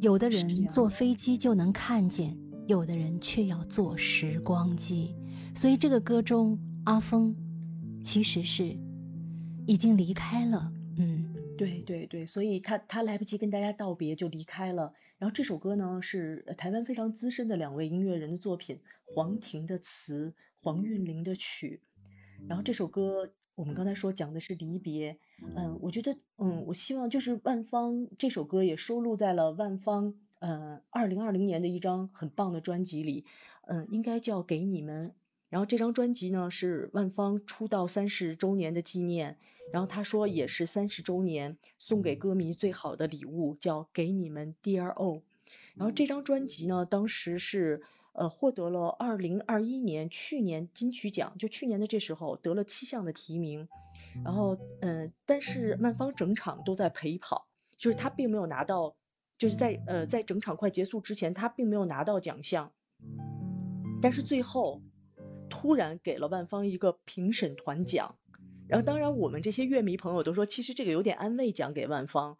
有的人坐飞机就能看见，有的人却要坐时光机。所以这个歌中，阿峰其实是已经离开了。嗯，对对对，所以他他来不及跟大家道别就离开了。然后这首歌呢是呃台湾非常资深的两位音乐人的作品，黄婷的词，黄韵玲的曲。然后这首歌我们刚才说讲的是离别，嗯，我觉得嗯，我希望就是万芳这首歌也收录在了万芳呃二零二零年的一张很棒的专辑里，嗯，应该叫给你们。然后这张专辑呢是万芳出道三十周年的纪念，然后他说也是三十周年送给歌迷最好的礼物，叫给你们 Dear O。然后这张专辑呢，当时是呃获得了二零二一年去年金曲奖，就去年的这时候得了七项的提名。然后嗯、呃但是万芳整场都在陪跑，就是她并没有拿到，就是在呃在整场快结束之前，她并没有拿到奖项，但是最后突然给了万芳一个评审团奖。然后，当然，我们这些乐迷朋友都说，其实这个有点安慰奖给万芳。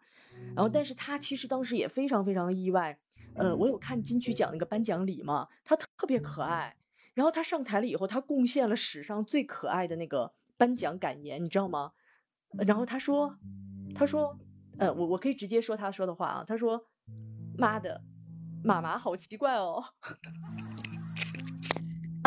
然后，但是她其实当时也非常非常意外。呃，我有看金曲奖那个颁奖礼嘛，她特别可爱。然后她上台了以后，她贡献了史上最可爱的那个颁奖感言，你知道吗？然后她说，她说，呃，我我可以直接说她说的话啊，她说，妈的，妈妈好奇怪哦。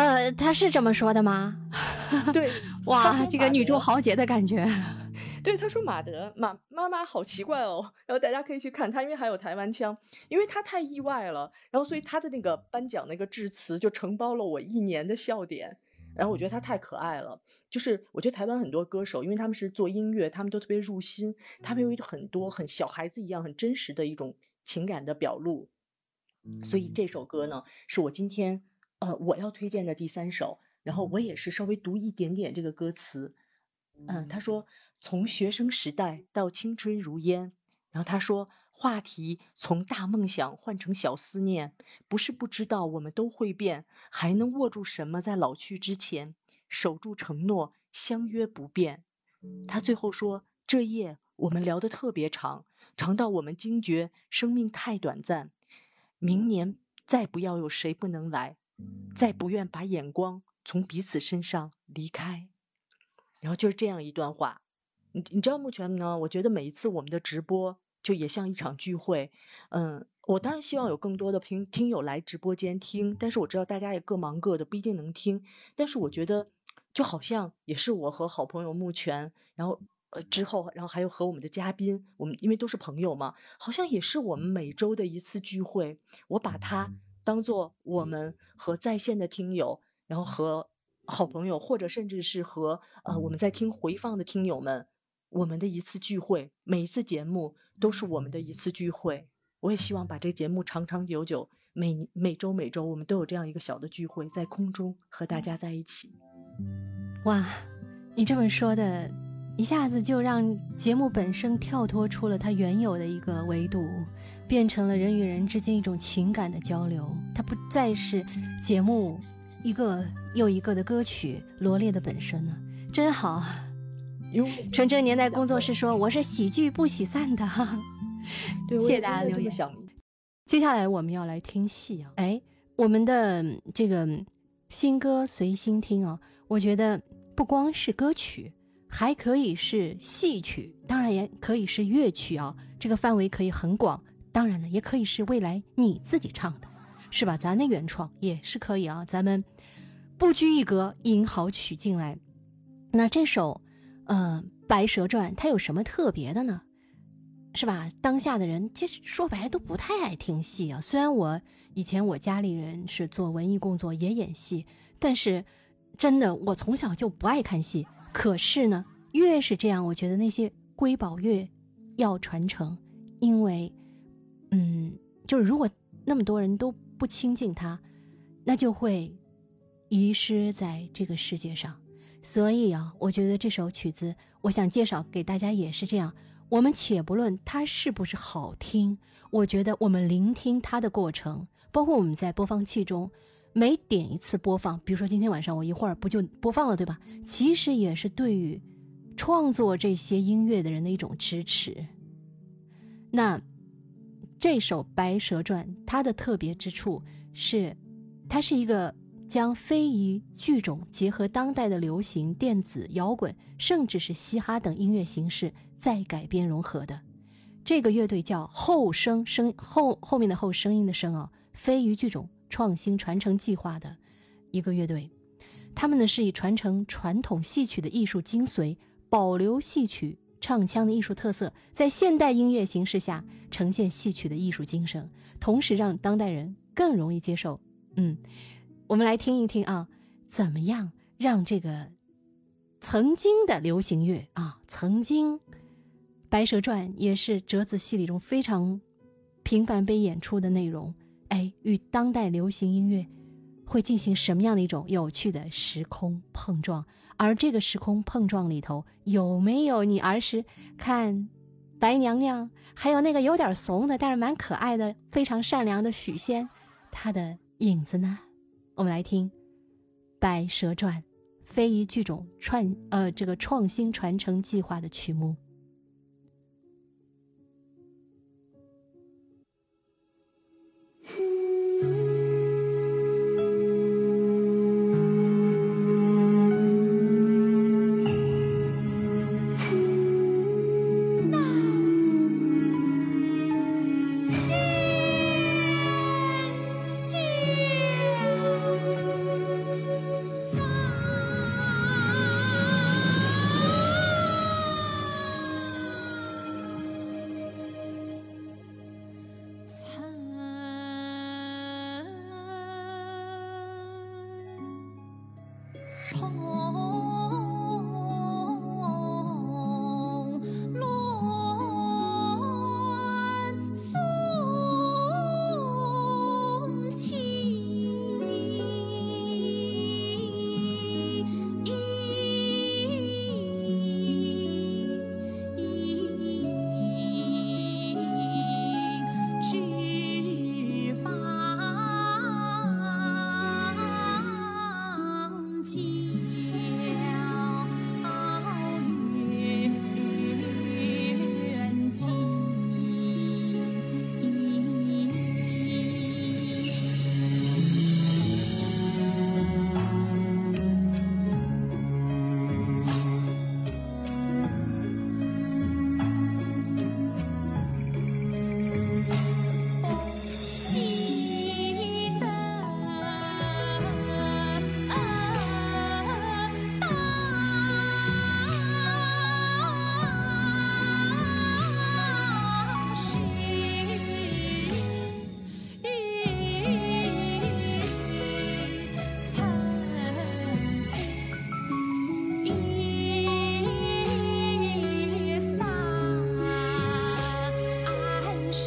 呃，他是这么说的吗？对，哇，这个女中豪杰的感觉。对，他说马德马妈妈好奇怪哦，然后大家可以去看他，因为还有台湾腔，因为他太意外了，然后所以他的那个颁奖那个致辞就承包了我一年的笑点，然后我觉得他太可爱了，就是我觉得台湾很多歌手，因为他们是做音乐，他们都特别入心，他们有一很多很小孩子一样很真实的一种情感的表露，所以这首歌呢是我今天呃我要推荐的第三首，然后我也是稍微读一点点这个歌词，嗯，他说从学生时代到青春如烟，然后他说话题从大梦想换成小思念，不是不知道我们都会变，还能握住什么在老去之前，守住承诺，相约不变。他最后说这夜我们聊得特别长，长到我们惊觉生命太短暂，明年再不要有谁不能来，再不愿把眼光从彼此身上离开。然后就是这样一段话，你你知道目前呢？我觉得每一次我们的直播就也像一场聚会，嗯，我当然希望有更多的听听友来直播间听，但是我知道大家也各忙各的，不一定能听。但是我觉得就好像也是我和好朋友目前，然后呃之后，然后还有和我们的嘉宾，我们因为都是朋友嘛，好像也是我们每周的一次聚会。我把它当做我们和在线的听友，然后和好朋友，或者甚至是和呃我们在听回放的听友们，我们的一次聚会，每一次节目都是我们的一次聚会。我也希望把这个节目长长久久，每每周每周我们都有这样一个小的聚会，在空中和大家在一起。哇，你这么说的，一下子就让节目本身跳脱出了它原有的一个维度，变成了人与人之间一种情感的交流。它不再是节目一个又一个的歌曲罗列的本身了，真好。纯真年代工作室说：“我是喜剧不喜散的。”对，我谢谢大家留言。接下来我们要来听戏啊，哎，我们的嗯这个嗯新歌随心听啊，我觉得不光是歌曲，还可以是戏曲，当然也可以是乐曲啊，这个范围可以很广。当然了，也可以是未来你自己唱的，是吧？咱的原创也是可以啊，咱们不拘一格，引好曲进来。那这首，呃，《白蛇传》它有什么特别的呢？是吧？当下的人其实说白了都不太爱听戏啊。虽然我以前我家里人是做文艺工作，也演戏，但是真的我从小就不爱看戏。可是呢，越是这样，我觉得那些瑰宝越要传承，因为，嗯，就是如果那么多人都不亲近他，那就会遗失在这个世界上。所以啊，我觉得这首曲子，我想介绍给大家也是这样。我们且不论它是不是好听，我觉得我们聆听它的过程，包括我们在播放器中每点一次播放，比如说今天晚上我一会儿不就播放了，对吧？其实也是对于创作这些音乐的人的一种支持。那这首《白蛇传》它的特别之处是，它是一个将非遗剧种结合当代的流行、电子、摇滚，甚至是嘻哈等音乐形式再改编融合的。这个乐队叫后声声后后面的后声音的声啊，非遗剧种创新传承计划的一个乐队。他们呢是以传承传统戏曲的艺术精髓，保留戏曲唱腔的艺术特色，在现代音乐形式下呈现戏曲的艺术精神，同时让当代人更容易接受。嗯，我们来听一听啊，怎么样让这个曾经的流行乐啊，曾经《白蛇传》也是折子戏里中非常频繁被演出的内容，哎，与当代流行音乐会进行什么样的一种有趣的时空碰撞？而这个时空碰撞里头有没有你儿时看白娘娘，还有那个有点怂的但是蛮可爱的、非常善良的许仙，他的影子呢？我们来听《白蛇传》非遗剧种创呃这个创新传承计划的曲目。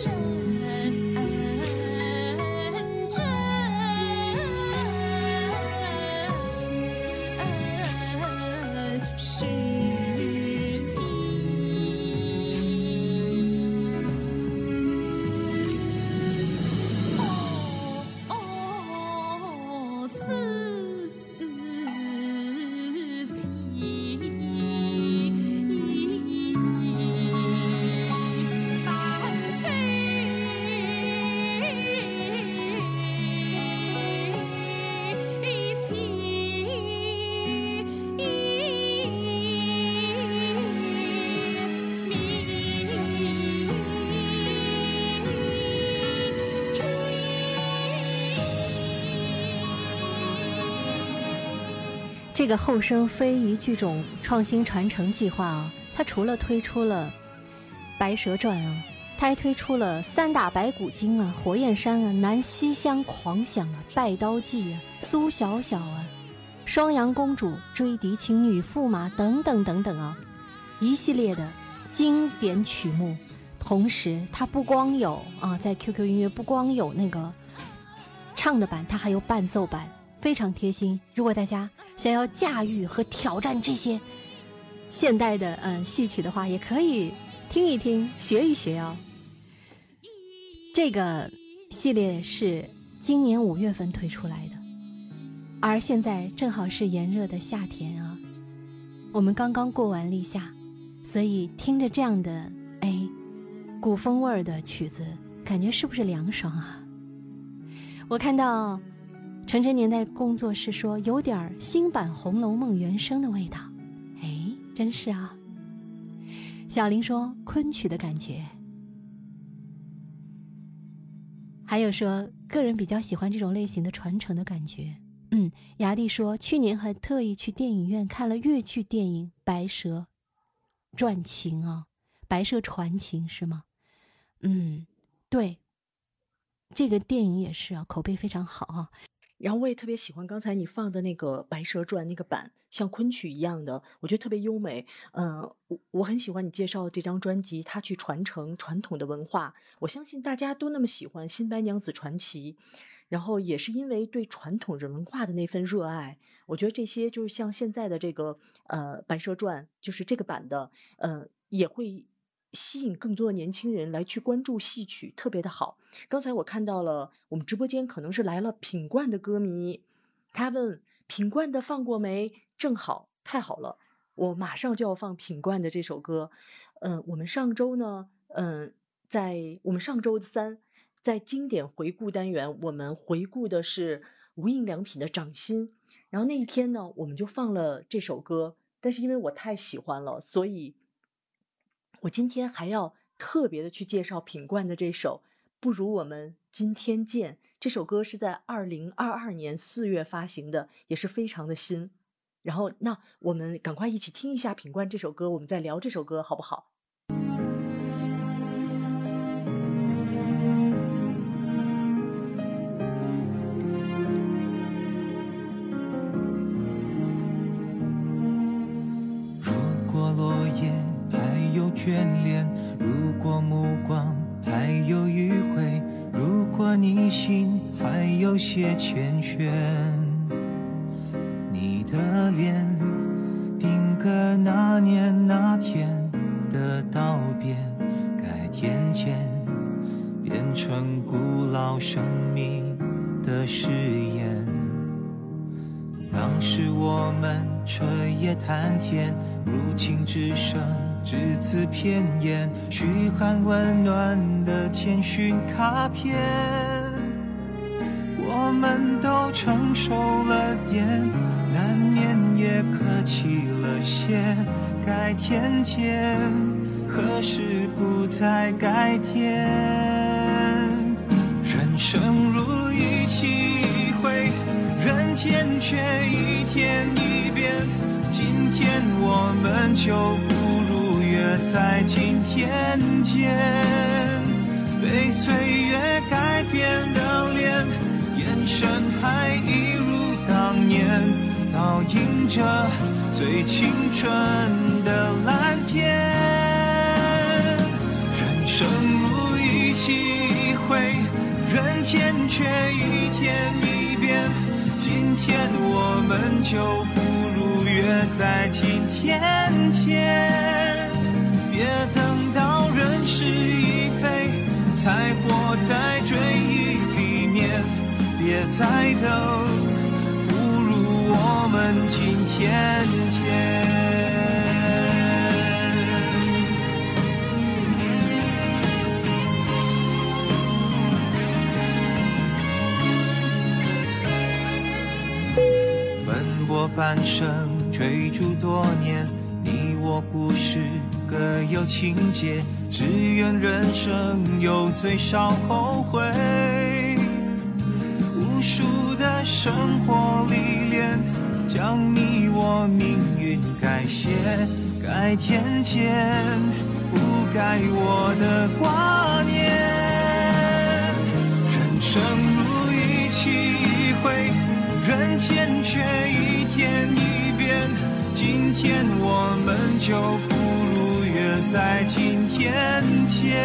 show. 这个后生非遗剧种创新传承计划啊，它除了推出了《白蛇传》啊，它还推出了三打白骨精啊、火焰山啊、南西厢狂想啊、拜刀记啊、苏小小啊、双阳公主追敌情女驸马等等等等啊，一系列的经典曲目。同时，它不光有啊，在 QQ 音乐不光有那个唱的版，它还有伴奏版。非常贴心。如果大家想要驾驭和挑战这些现代的嗯戏曲的话，也可以听一听，学一学哦。这个系列是今年五月份推出来的，而现在正好是炎热的夏天啊，我们刚刚过完立夏，所以听着这样的哎古风味儿的曲子，感觉是不是凉爽啊？我看到。纯真年代工作室说有点新版《红楼梦》原声的味道，哎，真是啊。小林说昆曲的感觉，还有说个人比较喜欢这种类型的传承的感觉。嗯，雅蒂说去年还特意去电影院看了越剧电影《白蛇传情》啊，《白蛇传情》是吗？嗯，对，这个电影也是啊，口碑非常好啊。然后我也特别喜欢刚才你放的那个《白蛇传》那个版，像昆曲一样的，我觉得特别优美。嗯，我我很喜欢你介绍的这张专辑，它去传承传统的文化。我相信大家都那么喜欢《新白娘子传奇》，然后也是因为对传统人文化的那份热爱，我觉得这些就是像现在的这个呃《白蛇传》，就是这个版的，呃也会吸引更多的年轻人来去关注戏曲，特别的好。刚才我看到了我们直播间可能是来了品冠的歌迷，他问品冠的放过没？正好，太好了，我马上就要放品冠的这首歌。嗯、我们上周呢，嗯、在我们上周三在经典回顾单元，我们回顾的是无印良品的掌心，然后那一天呢，我们就放了这首歌，但是因为我太喜欢了，所以我今天还要特别的去介绍品冠的这首《不如我们今天见》。这首歌是在二零二二年四月发行的，也是非常的新。然后，那我们赶快一起听一下品冠这首歌，我们再聊这首歌好不好？目光还有余晖，如果你心还有些缱绻，你的脸定格那年那天的道别，改天见，变成古老生命的誓言。当时我们彻夜谈天，如今只剩只字片言，嘘寒问暖的简讯卡片。我们都成熟了点，难免也客气了些。改天见，何时不再改天？人生如一期一会，人间却一天一变。今天我们就不约在今天见。被岁月改变的脸，眼神还一如当年，倒映着最青春的蓝天。人生如一期一会，人间却一天一变。今天我们就不如约在今天见，再等，不如我们今天见。奔波半生，追逐多年，你我故事各有情节，只愿人生有最少后悔。生活历练，将你我命运改写，改天见，不改我的挂念。人生如一期一会，人间却一天一变。今天我们就不如约在今天见。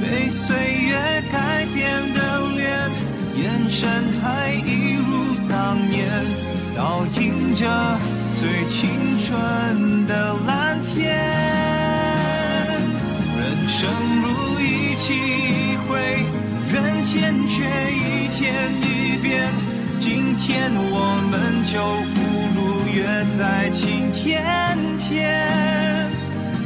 被岁月改变的脸，眼神还着最青春的蓝天。人生如一期一会，人间却一天一变。今天我们就不如约在今天见，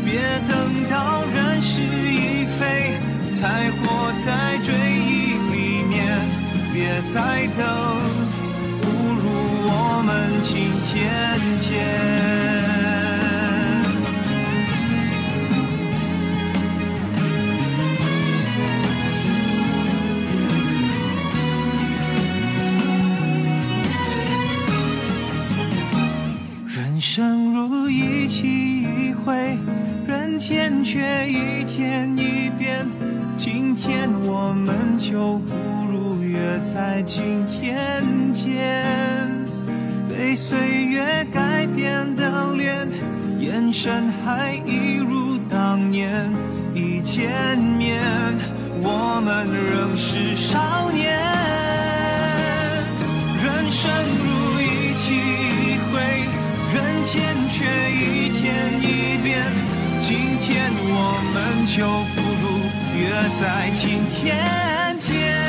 别等到人事已非，才活在追忆里面。别再等，今天见。人生如一期一会，人间却一天一变。今天我们就不如约在今天见。被岁月改变的脸，眼神还一如当年。一见面，我们仍是少年。人生如一期一会，人间却一天一变。今天我们就不如约在今天见。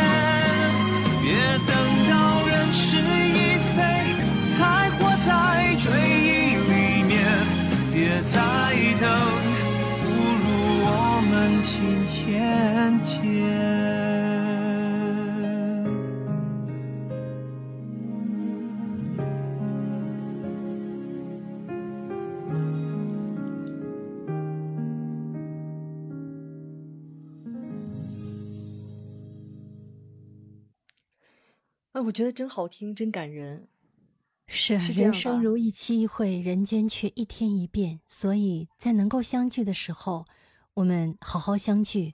哎，我觉得真好听，真感人。是啊是人生如一期一会，人间却一天一变。所以在能够相聚的时候，我们好好相聚，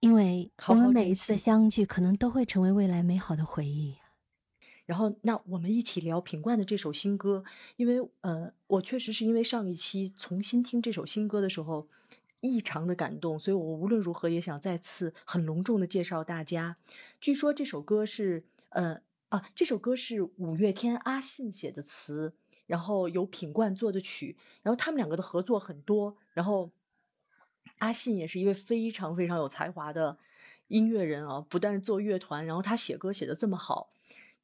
因为我们每一次的相聚，可能都会成为未来美好的回忆。然后，那我们一起聊品冠的这首新歌，因为呃，我确实是因为上一期重新听这首新歌的时候，异常的感动，所以我无论如何也想再次很隆重的介绍大家。据说这首歌是呃啊，这首歌是五月天阿信写的词，然后由品冠做的曲，然后他们两个的合作很多，然后阿信也是一位非常非常有才华的音乐人啊，不但是做乐团，然后他写歌写的这么好。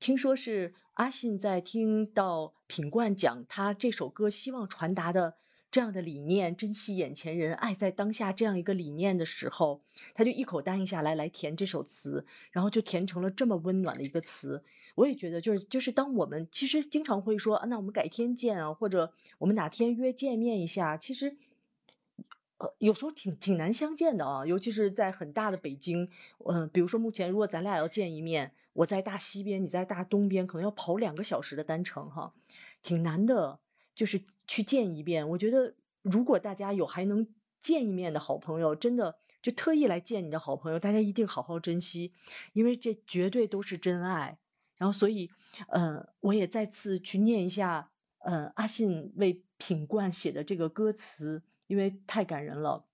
听说是阿信在听到品冠讲他这首歌希望传达的这样的理念，珍惜眼前人，爱在当下这样一个理念的时候，他就一口答应下来来填这首词，然后就填成了这么温暖的一个词。我也觉得，就是就是当我们其实经常会说，啊那我们改天见啊，或者我们哪天约见面一下，其实。呃，有时候挺挺难相见的啊，尤其是在很大的北京，嗯、比如说目前如果咱俩要见一面，我在大西边，你在大东边，可能要跑两个小时的单程哈，挺难的，就是去见一面。我觉得如果大家有还能见一面的好朋友，真的就特意来见你的好朋友，大家一定好好珍惜，因为这绝对都是真爱。然后所以，呃，我也再次去念一下，呃，阿信为品冠写的这个歌词。因为太感人了。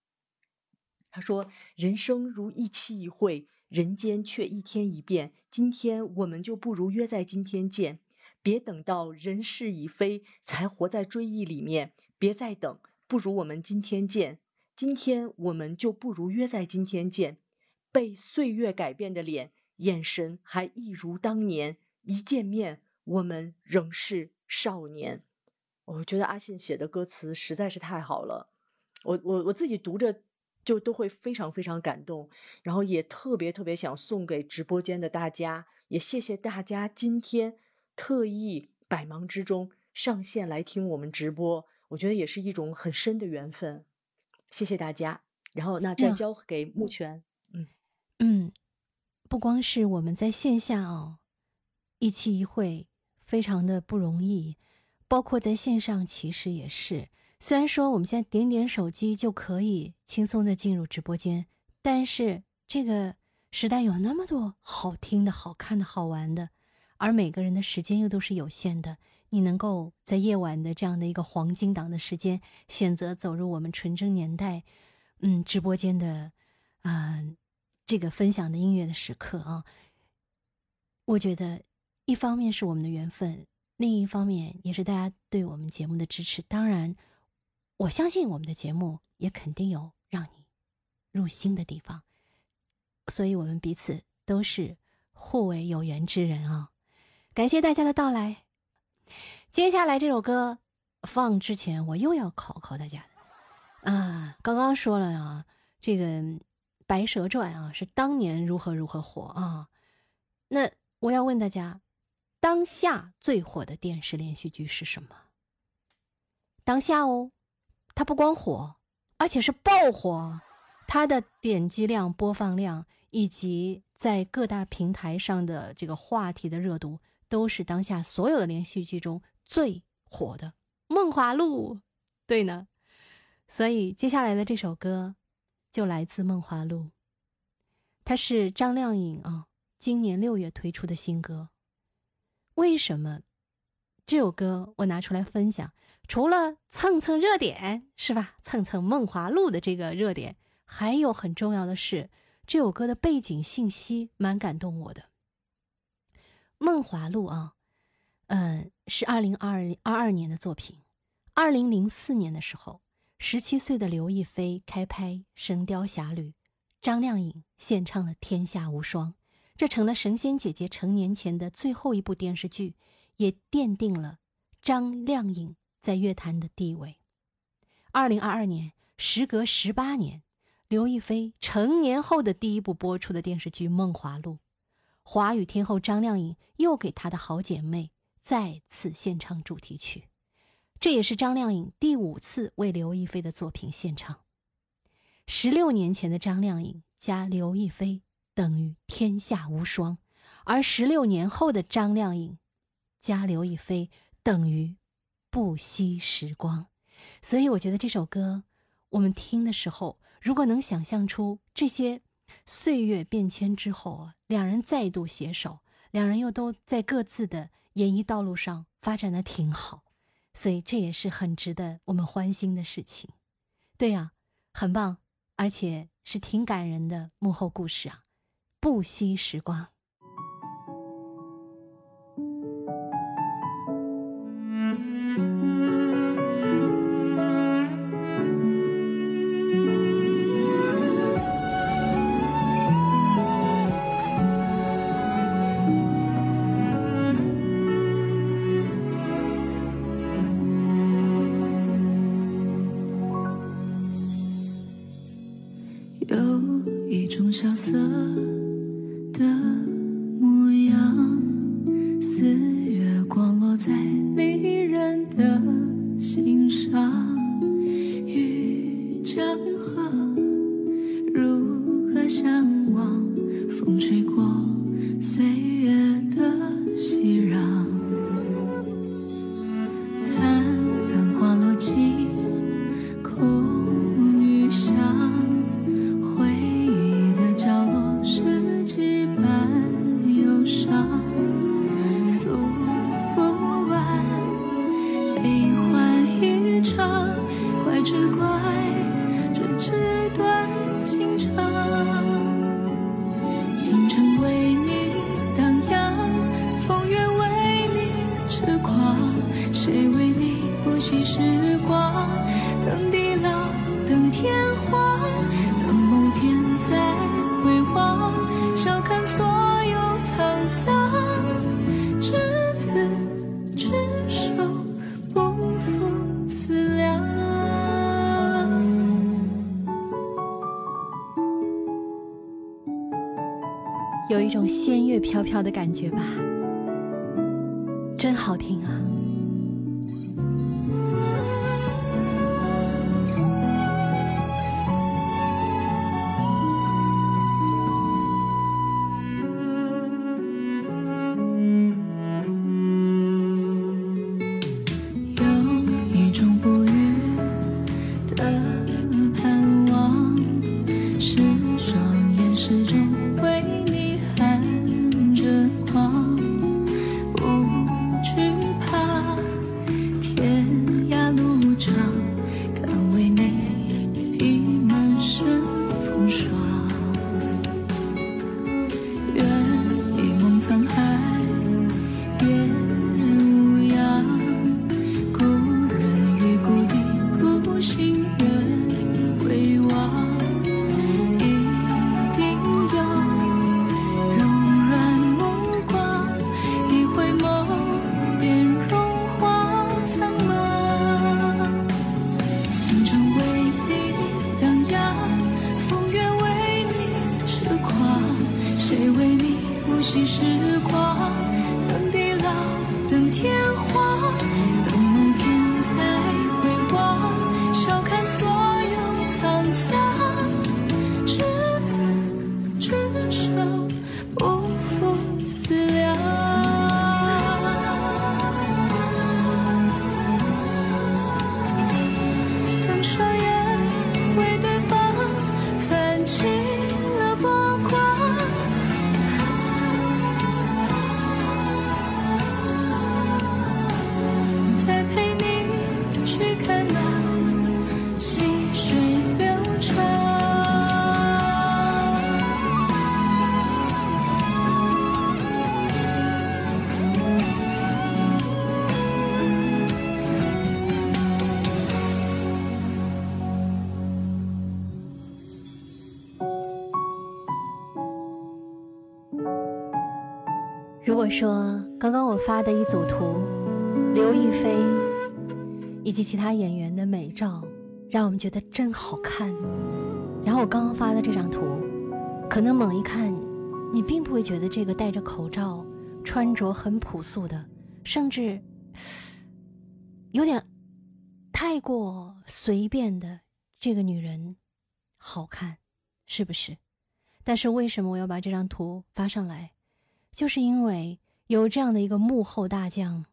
他说：“人生如一期一会，人间却一天一变。今天我们就不如约在今天见，别等到人事已非，才活在追忆里面。别再等，不如我们今天见。今天我们就不如约在今天见。被岁月改变的脸，眼神还一如当年。一见面，我们仍是少年。”我觉得阿信写的歌词实在是太好了。我我我自己读着就都会非常非常感动，然后也特别特别想送给直播间的大家，也谢谢大家今天特意百忙之中上线来听我们直播，我觉得也是一种很深的缘分，谢谢大家。然后那再交给木泉，嗯，不光是我们在线下哦，一期一会非常的不容易，包括在线上其实也是。虽然说我们现在点点手机就可以轻松的进入直播间，但是这个时代有那么多好听的、好看的、好玩的，而每个人的时间又都是有限的。你能够在夜晚的这样的一个黄金档的时间，选择走入我们纯真年代，嗯，直播间的，嗯、这个分享的音乐的时刻啊，我觉得一方面是我们的缘分，另一方面也是大家对我们节目的支持。当然，我相信我们的节目也肯定有让你入心的地方，所以我们彼此都是互为有缘之人啊！感谢大家的到来。接下来这首歌放之前，我又要考考大家的啊！刚刚说了啊，这个《白蛇传》啊是当年如何如何火啊，那我要问大家，当下最火的电视连续剧是什么？当下哦，它不光火，而且是爆火，它的点击量、播放量以及在各大平台上的这个话题的热度，都是当下所有的连续剧中最火的。《梦华录》，对呢，所以接下来的这首歌就来自《梦华录》，它是张靓颖啊、今年六月推出的新歌。为什么这首歌我拿出来分享？除了蹭蹭热点是吧？蹭蹭《梦华录》的这个热点，还有很重要的是，这首歌的背景信息蛮感动我的。《梦华录》啊，嗯，是二零二二二年的作品。二零零四年的时候，十七岁的刘亦菲开拍《神雕侠侣》，张靓颖献唱了《天下无双》，这成了神仙姐姐成年前的最后一部电视剧，也奠定了张靓颖在乐坛的地位。二零二二年，时隔十八年，刘亦菲成年后的第一部播出的电视剧《梦华录》，华语天后张靓颖又给她的好姐妹再次献唱主题曲，这也是张靓颖第五次为刘亦菲的作品献唱。十六年前的张靓颖加刘亦菲等于天下无双，而十六年后的张靓颖加刘亦菲等于不惜时光。所以我觉得这首歌，我们听的时候，如果能想象出这些岁月变迁之后啊，两人再度携手，两人又都在各自的演艺道路上发展的挺好，所以这也是很值得我们欢欣的事情。对呀、很棒，而且是挺感人的幕后故事啊，不惜时光。说刚刚我发的一组图，刘亦菲以及其他演员的美照，让我们觉得真好看。然后我刚刚发的这张图，可能猛一看，你并不会觉得这个戴着口罩、穿着很朴素的，甚至有点太过随便的这个女人好看，是不是？但是为什么我要把这张图发上来？就是因为有这样的一个幕后大将，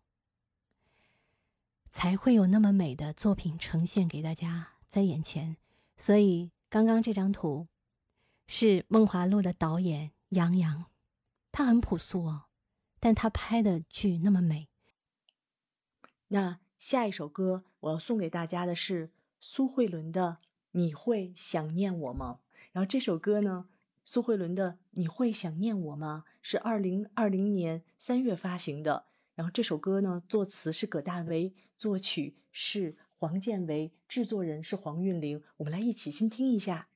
才会有那么美的作品呈现给大家在眼前。所以刚刚这张图是《梦华录》的导演杨洋，他很朴素哦，但他拍的剧那么美。那下一首歌我要送给大家的是苏慧伦的《你会想念我吗》。然后这首歌呢？苏慧伦的《你会想念我吗》是二零二零年三月发行的，然后这首歌呢，作词是葛大为，作曲是黄建为，制作人是黄韵玲。我们来一起先听一下。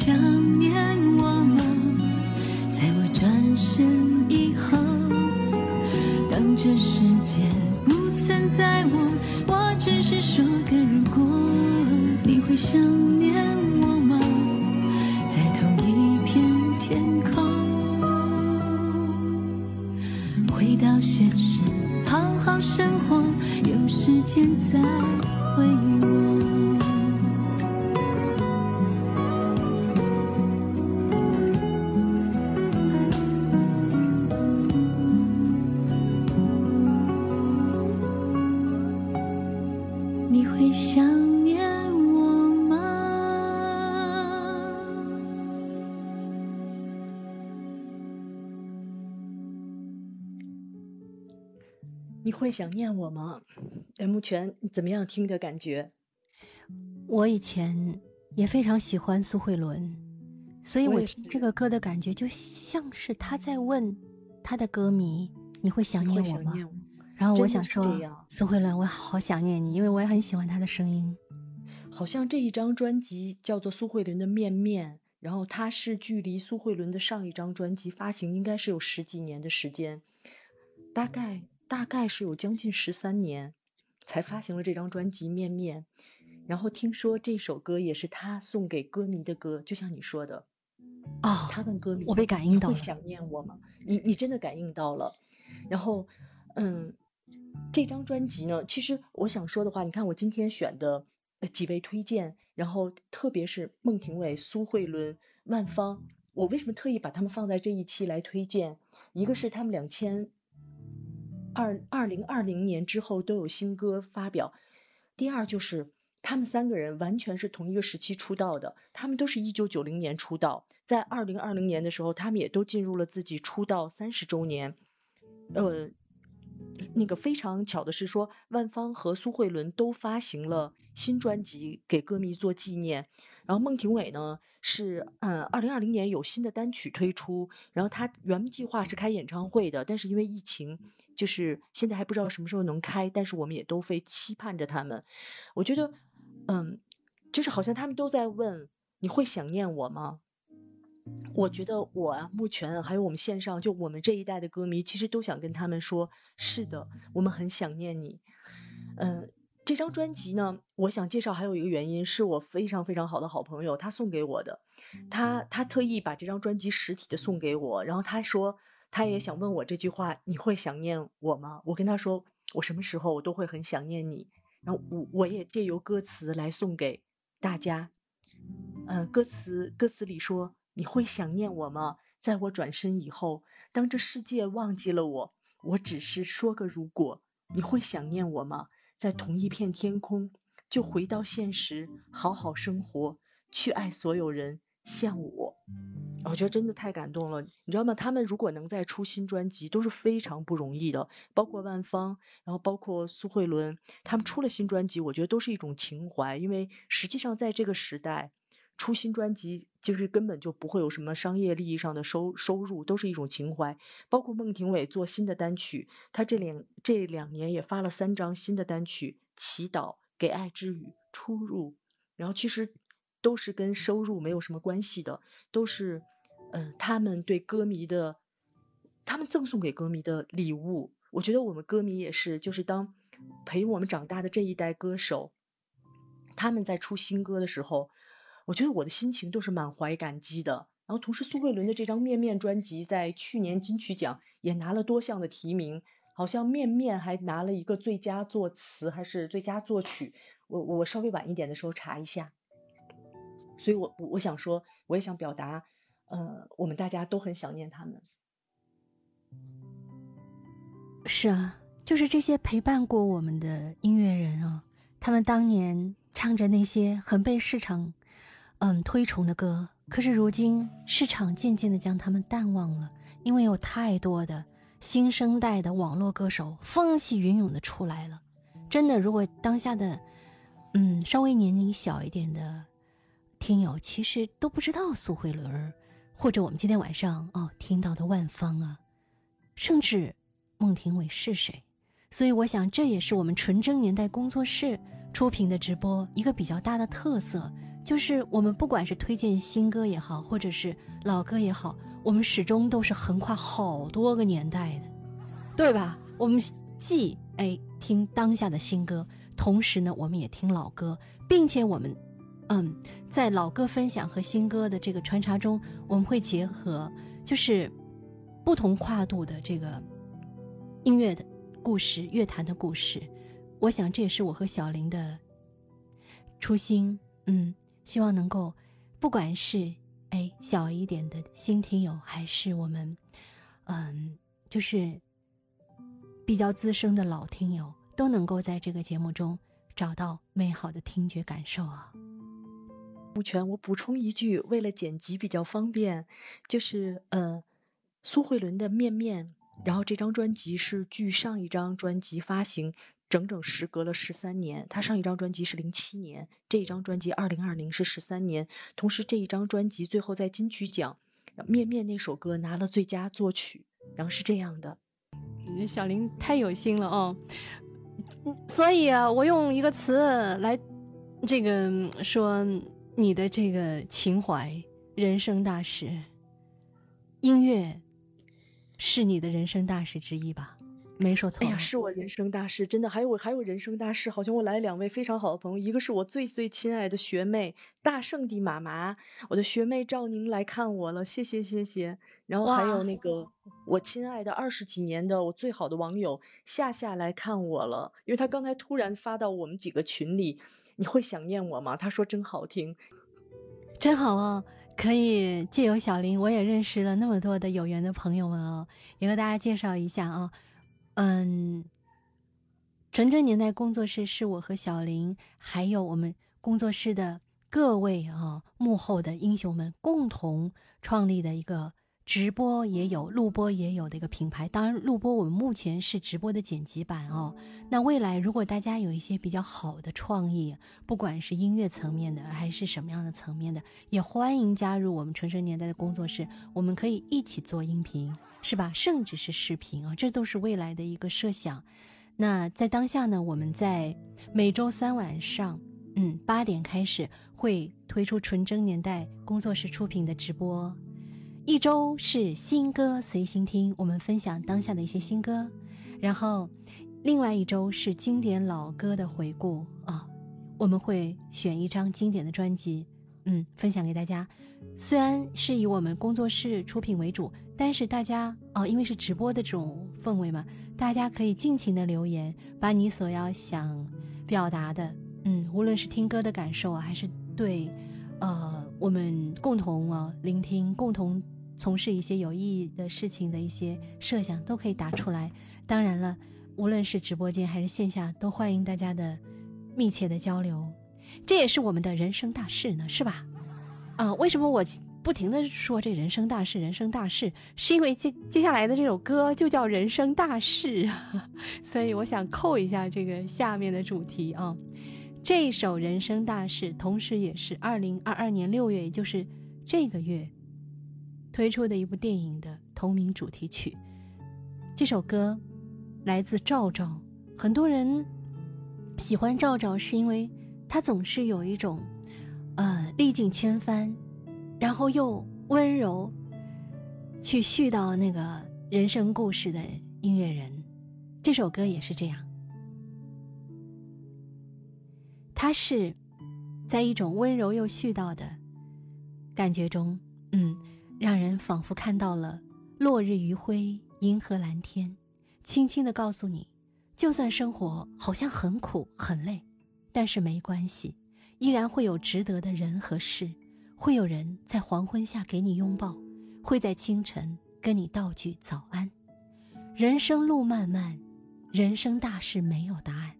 想念。会想念我吗？哎，目前怎么样听的感觉？我以前也非常喜欢苏慧伦，所以我听这个歌的感觉就像是他在问他的歌迷：“你会想念我吗会想念我？”然后我想说，苏慧伦，我好想念你，因为我也很喜欢她的声音。好像这一张专辑叫做苏慧伦的《面面》，然后它是距离苏慧伦的上一张专辑发行应该是有十几年的时间，大概大概是有将近十三年才发行了这张专辑《面面》。然后听说这首歌也是他送给歌迷的歌，就像你说的，哦，他问歌迷：“我被感应到了你会想念我吗？”你你真的感应到了。然后，嗯，这张专辑呢，其实我想说的话，你看我今天选的呃几位推荐，然后特别是孟庭苇、苏慧伦、万芳，我为什么特意把他们放在这一期来推荐？一个是他们两千二二零二零年之后都有新歌发表，第二就是他们三个人完全是同一个时期出道的，他们都是一九九零年出道，在二零二零年的时候，他们也都进入了自己出道三十周年。呃，那个非常巧的是说，万芳和苏慧伦都发行了新专辑给歌迷做纪念。然后孟庭苇呢是嗯，二零二零年有新的单曲推出，然后他原计划是开演唱会的，但是因为疫情，就是现在还不知道什么时候能开，但是我们也都非期盼着他们。我觉得，嗯，就是好像他们都在问你会想念我吗？我觉得我啊，目前还有我们线上，就我们这一代的歌迷，其实都想跟他们说，是的，我们很想念你。嗯，这张专辑呢，我想介绍还有一个原因，是我非常非常好的好朋友他送给我的，他他特意把这张专辑实体的送给我，然后他说他也想问我这句话，你会想念我吗？我跟他说，我什么时候我都会很想念你，然后我我也借由歌词来送给大家。嗯，歌词歌词里说。你会想念我吗？在我转身以后，当这世界忘记了我，我只是说个如果。你会想念我吗？在同一片天空，就回到现实，好好生活，去爱所有人，像我。我觉得真的太感动了，你知道吗？他们如果能再出新专辑，都是非常不容易的。包括万芳，然后包括苏慧伦，他们出了新专辑，我觉得都是一种情怀，因为实际上在这个时代。出新专辑就是根本就不会有什么商业利益上的收收入，都是一种情怀。包括孟庭苇做新的单曲，他这两这两年也发了三张新的单曲，《祈祷》《给爱之语》《出入》，然后其实都是跟收入没有什么关系的，都是呃他们对歌迷的，他们赠送给歌迷的礼物。我觉得我们歌迷也是，就是当陪我们长大的这一代歌手，他们在出新歌的时候。我觉得我的心情都是满怀感激的。然后，同时苏慧伦的这张《面面》专辑在去年金曲奖也拿了多项的提名，好像《面面》还拿了一个最佳作词还是最佳作曲。我我稍微晚一点的时候查一下。所以我我想说，我也想表达，呃，我们大家都很想念他们。是啊，就是这些陪伴过我们的音乐人啊，他们当年唱着那些很被市场。嗯，推崇的歌，可是如今市场渐渐的将他们淡忘了，因为有太多的新生代的网络歌手风起云涌的出来了。真的，如果当下的嗯稍微年龄小一点的听友，其实都不知道苏慧伦，或者我们今天晚上哦听到的万芳啊，甚至孟庭苇是谁。所以我想，这也是我们纯真年代工作室出品的直播一个比较大的特色。就是我们不管是推荐新歌也好，或者是老歌也好，我们始终都是横跨好多个年代的，对吧？我们既哎听当下的新歌，同时呢，我们也听老歌，并且我们嗯在老歌分享和新歌的这个穿插中，我们会结合就是不同跨度的这个音乐的故事、乐坛的故事。我想这也是我和小林的初心，嗯。希望能够，不管是哎小一点的新听友，还是我们，嗯，就是比较资深的老听友，都能够在这个节目中找到美好的听觉感受啊。目前我补充一句，为了剪辑比较方便，就是呃，苏慧伦的《面面》然后这张专辑是距上一张专辑发行整整时隔了十三年。他上一张专辑是零七年，这一张专辑二零二零是十三年。同时这一张专辑最后在金曲奖《面面》那首歌拿了最佳作曲。然后是这样的，小林太有心了哦。所以啊，我用一个词来这个说你的这个情怀，人生大事，音乐。是你的人生大事之一吧？没说错。哎呀，是我人生大事，真的。还有我还有人生大事，好像我来了两位非常好的朋友，一个是我最最亲爱的学妹大圣地妈妈，我的学妹赵宁来看我了，谢谢谢谢。然后还有那个我亲爱的二十几年的我最好的网友夏夏来看我了，因为她刚才突然发到我们几个群里，你会想念我吗？她说真好听，真好啊。可以借由小林，我也认识了那么多的有缘的朋友们哦，也和大家介绍一下啊，嗯，纯真年代工作室是我和小林，还有我们工作室的各位啊幕后的英雄们共同创立的一个。直播也有，录播也有的一个品牌。当然，录播我们目前是直播的剪辑版哦。那未来如果大家有一些比较好的创意，不管是音乐层面的还是什么样的层面的，也欢迎加入我们纯生年代的工作室，我们可以一起做音频，是吧？甚至是视频啊，这都是未来的一个设想。那在当下呢，我们在每周三晚上，嗯，八点开始会推出纯真年代工作室出品的直播。一周是新歌随心听，我们分享当下的一些新歌，然后另外一周是经典老歌的回顾啊，我们会选一张经典的专辑，嗯，分享给大家。虽然是以我们工作室出品为主，但是大家哦，因为是直播的这种氛围嘛，大家可以尽情的留言，把你所要想表达的，嗯，无论是听歌的感受啊，还是对，呃，我们共同啊聆听，共同。从事一些有意义的事情的一些设想都可以打出来。当然了，无论是直播间还是线下，都欢迎大家的密切的交流。这也是我们的人生大事呢，是吧？啊，为什么我不停的说这人生大事？人生大事是因为接接下来的这首歌就叫人生大事啊，所以我想扣一下这个下面的主题啊。这首人生大事，同时也是二零二二年六月，也就是这个月。推出的一部电影的同名主题曲，这首歌来自赵赵。很多人喜欢赵赵，是因为他总是有一种，呃，历尽千帆，然后又温柔，去絮叨那个人生故事的音乐人。这首歌也是这样，他是在一种温柔又絮叨的感觉中，嗯。让人仿佛看到了落日余晖、银河蓝天，轻轻地告诉你，就算生活好像很苦很累，但是没关系，依然会有值得的人和事，会有人在黄昏下给你拥抱，会在清晨跟你道句早安。人生路漫漫，人生大事没有答案，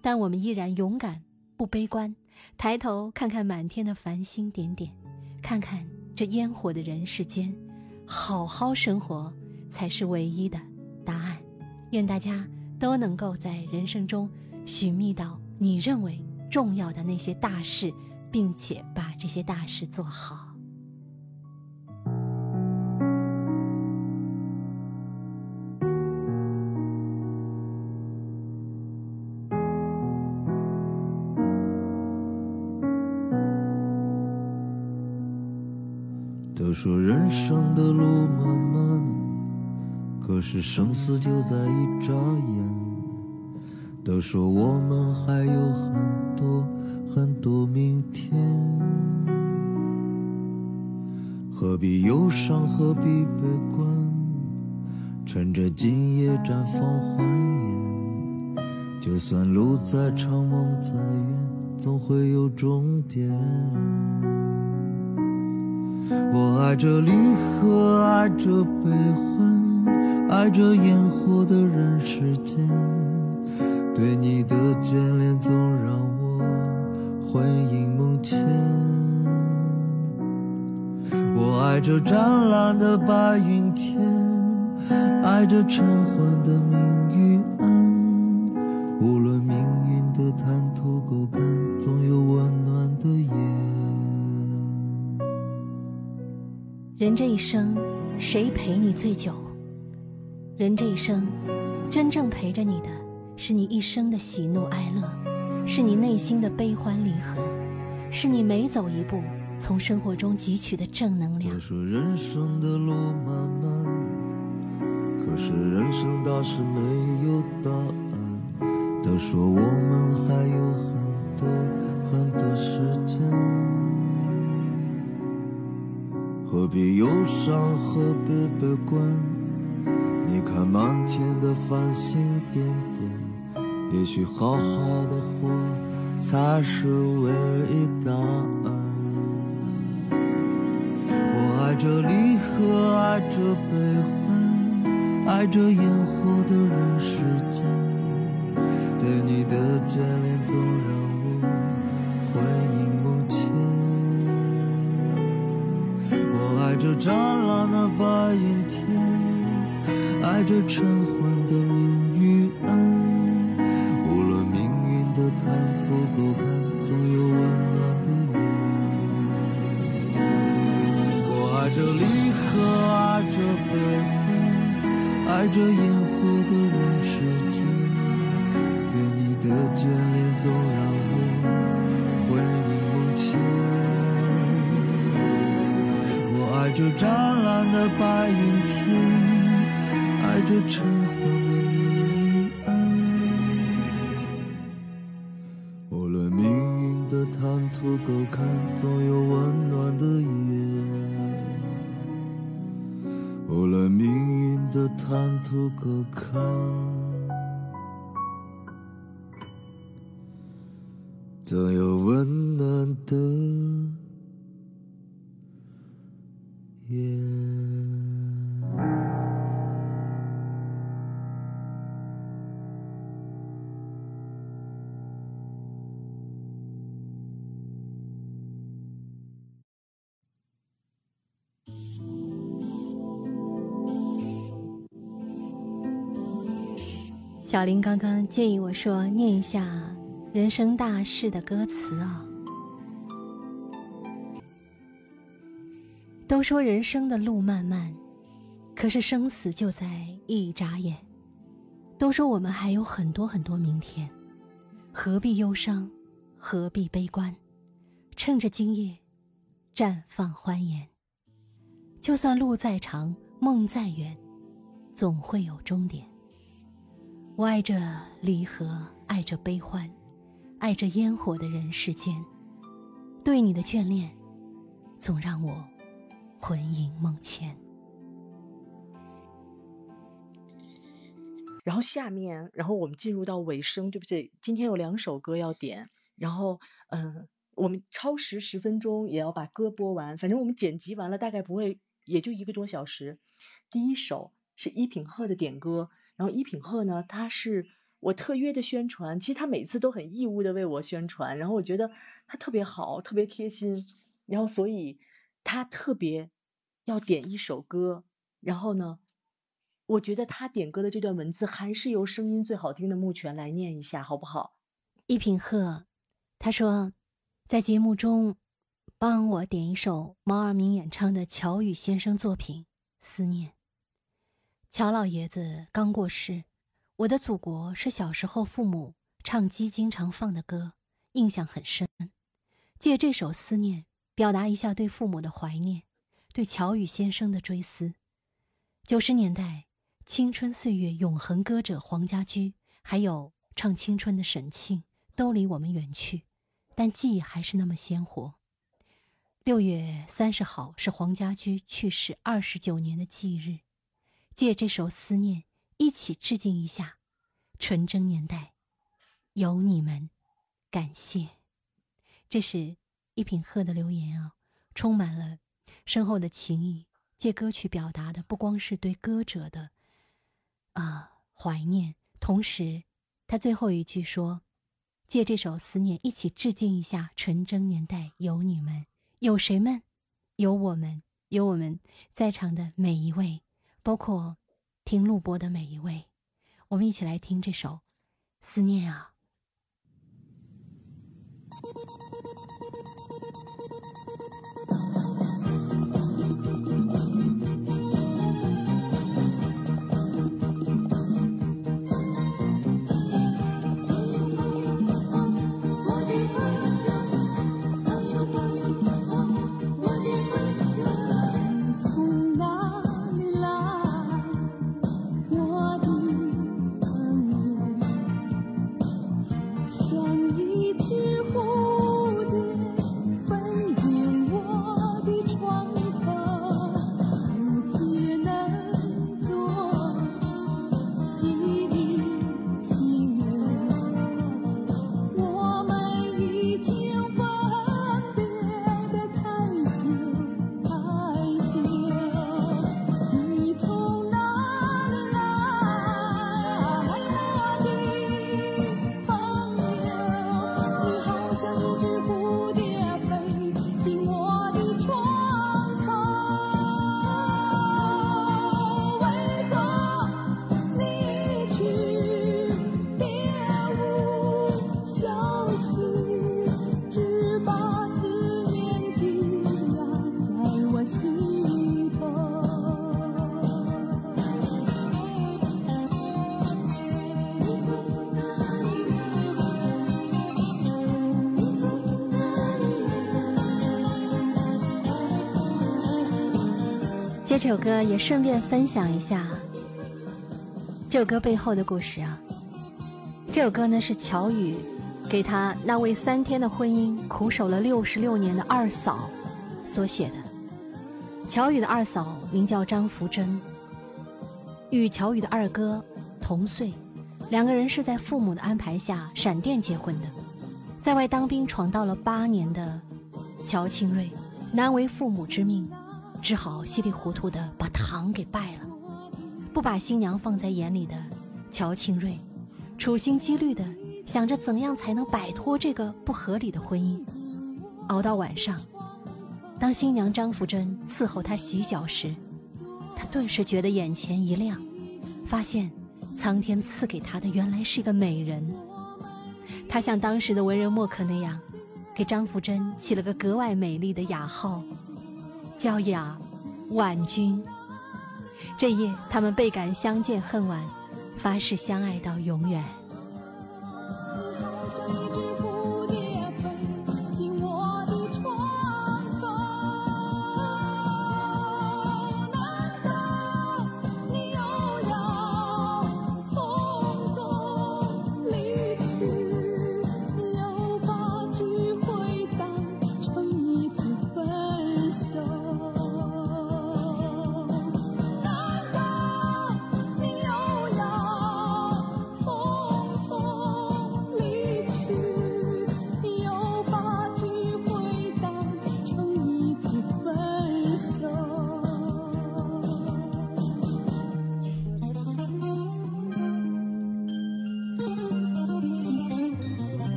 但我们依然勇敢不悲观，抬头看看满天的繁星点点，看看。这烟火的人世间，好好生活才是唯一的答案。愿大家都能够在人生中寻觅到你认为重要的那些大事，并且把这些大事做好。生的路漫漫，可是生死就在一眨眼。都说我们还有很多很多明天，何必忧伤，何必悲观？趁着今夜绽放欢颜，就算路再长，梦再远，总会有终点。我爱这离合，爱这悲欢，爱这烟火的人世间。对你的眷恋总让我魂萦梦牵。我爱这湛蓝的白云天，爱着晨昏的明与暗。无论命运的坦途沟坎，人这一生，谁陪你最久？人这一生，真正陪着你的，是你一生的喜怒哀乐，是你内心的悲欢离合，是你每走一步从生活中汲取的正能量。说人生的路漫漫，可是人生大事没有答案。都说我们还有很多很多时间，何必忧伤，何必悲观？你看满天的繁星点点，也许好好的活才是唯一答案。我爱着离合，爱着悲欢，爱着烟火的人世间。对你的眷恋总让我回忆爱着湛蓝的白云天，爱着晨昏的明与暗。无论命运的坦途沟坎，总有温暖的夜。我爱着离合，爱着悲欢，爱着无论命运的坦途沟坎，总有温暖的夜。无论命运的坦途沟坎。总有温暖的小林刚刚建议我说念一下人生大事的歌词啊、都说人生的路漫漫，可是生死就在一眨眼。都说我们还有很多很多明天，何必忧伤，何必悲观？趁着今夜，绽放欢颜。就算路再长，梦再远，总会有终点。我爱着离合，爱着悲欢，爱着烟火的人世间。对你的眷恋，总让我魂萦梦牵。然后下面，然后我们进入到尾声，对不对？今天有两首歌要点，然后嗯，我们超时十分钟也要把歌播完，反正我们剪辑完了大概不会，也就一个多小时。第一首是依品鹤的点歌，然后一品鹤呢，他是我特约的宣传，其实他每次都很义务的为我宣传，然后我觉得他特别好，特别贴心，然后所以他特别要点一首歌，然后呢。我觉得他点歌的这段文字还是由声音最好听的木泉来念一下，好不好？一品鹤，他说，在节目中帮我点一首毛尔明演唱的乔羽先生作品《思念》。乔老爷子刚过世，《我的祖国》是小时候父母唱机经常放的歌，印象很深。借这首《思念》，表达一下对父母的怀念，对乔羽先生的追思。九十年代。青春岁月永恒歌者黄家驹，还有唱青春的沈庆，都离我们远去，但记忆还是那么鲜活。六月三十号是黄家驹去世二十九年的忌日，借这首《思念》，一起致敬一下纯真年代，有你们，感谢。这是一品鹤的留言啊，充满了深厚的情谊。借歌曲表达的不光是对歌者的。啊，怀念。同时，他最后一句说：“借这首思念，一起致敬一下纯真年代，有你们，有谁们？有我们，有我们在场的每一位，包括听录播的每一位，我们一起来听这首《思念》啊。这首歌也顺便分享一下这首歌背后的故事啊。这首歌呢是乔宇给他那位三天的婚姻苦守了六十六年的二嫂所写的。乔宇的二嫂名叫张福珍，与乔宇的二哥同岁，两个人是在父母的安排下闪电结婚的。在外当兵闯到了八年的乔庆瑞，难为父母之命，只好稀里糊涂的把堂给拜了。不把新娘放在眼里的乔庆瑞，处心积虑的想着怎样才能摆脱这个不合理的婚姻。熬到晚上，当新娘张福珍伺候他洗脚时，他顿时觉得眼前一亮，发现苍天赐给他的原来是一个美人。他像当时的文人墨客那样，给张福珍起了个格外美丽的雅号，娇雅婉君。这夜，他们倍感相见恨晚，发誓相爱到永远。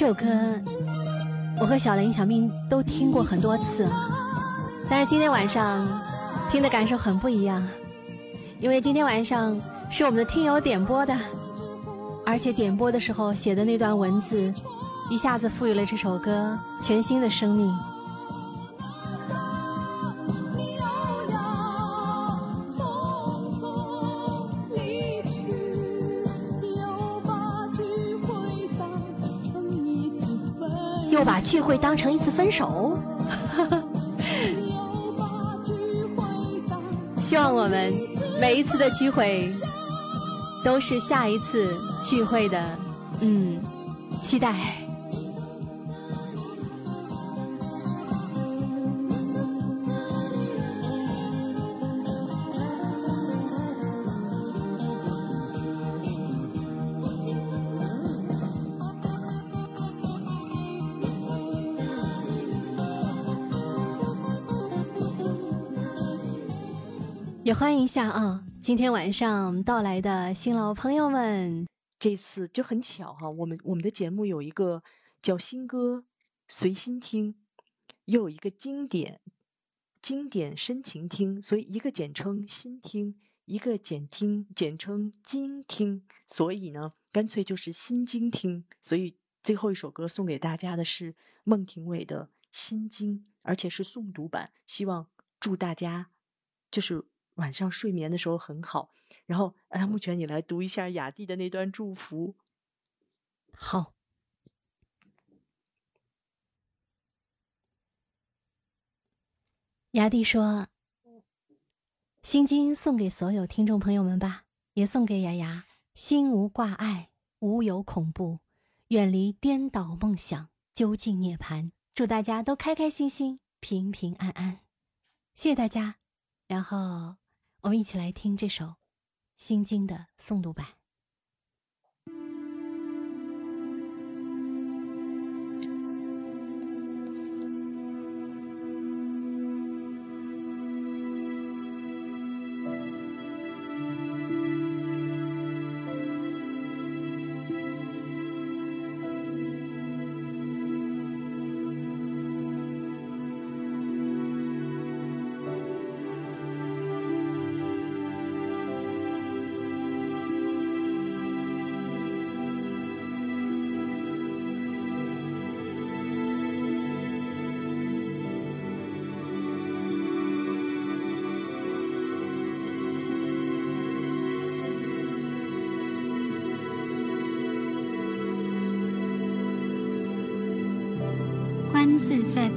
这首歌，我和小林、小明都听过很多次，但是今天晚上听的感受很不一样，因为今天晚上是我们的听友点播的，而且点播的时候写的那段文字，一下子赋予了这首歌全新的生命。聚会当成一次分手，希望我们每一次的聚会都是下一次聚会的，嗯，期待。欢迎一下啊！今天晚上到来的新老朋友们，这次就很巧哈、我们我们的节目有一个叫新歌随心听，又有一个经典经典深情听，所以一个简称新听，一个简听简称精听，所以呢，干脆就是新精听。所以最后一首歌送给大家的是孟庭苇的《心经》，而且是诵读版，希望祝大家就是晚上睡眠的时候很好。然后，哎，目前你来读一下雅蒂的那段祝福。好。雅蒂说：“心经送给所有听众朋友们吧，也送给雅雅。心无挂碍，无有恐怖，远离颠倒梦想，究竟涅槃。祝大家都开开心心，平平安安。谢谢大家。然后我们一起来听这首心经的诵读版。”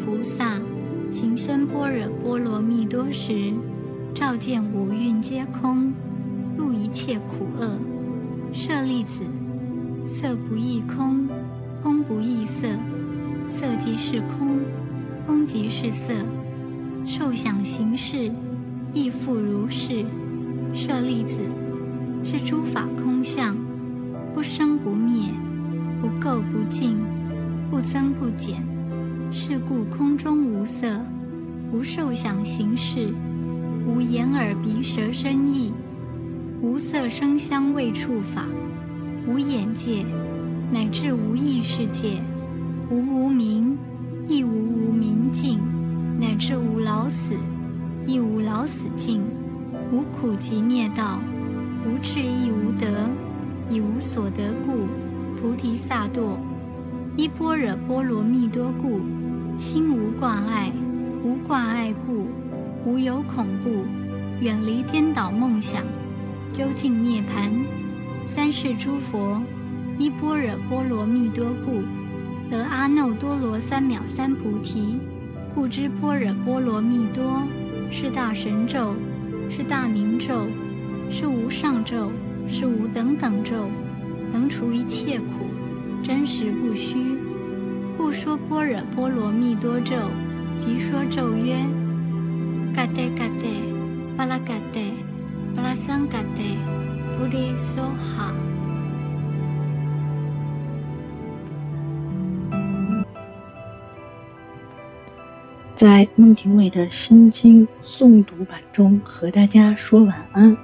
菩萨行深般若波罗蜜多时，照见五蕴皆空，度一切苦厄。舍利子，色不异空，空不异色，色即是空，空即是色。受想行识，亦复如是。舍利子，是诸法空相，不生不灭，不垢不净，不增不减。是故空中无色，无受想行识，无眼耳鼻舌身意，无色声香味触法，无眼界，乃至无意识界，无无明，亦无无明尽，乃至无老死，亦无老死尽，无苦集灭道，无智亦无得，以无所得故，菩提萨埵，依般若波罗蜜多故。心无挂碍，无挂碍故，无有恐怖，远离颠倒梦想，究竟涅槃。三世诸佛依般若波罗蜜多故，得阿耨多罗三藐三菩提。故知般若波罗蜜多是大神咒，是大明咒，是无上咒，是无等等咒，能除一切苦，真实不虚。故说般若波罗蜜多咒，即说咒曰：嘎德嘎德，巴拉嘎德，巴拉桑嘎德，菩提梭哈。在孟庭苇的心经诵读版中，和大家说晚安。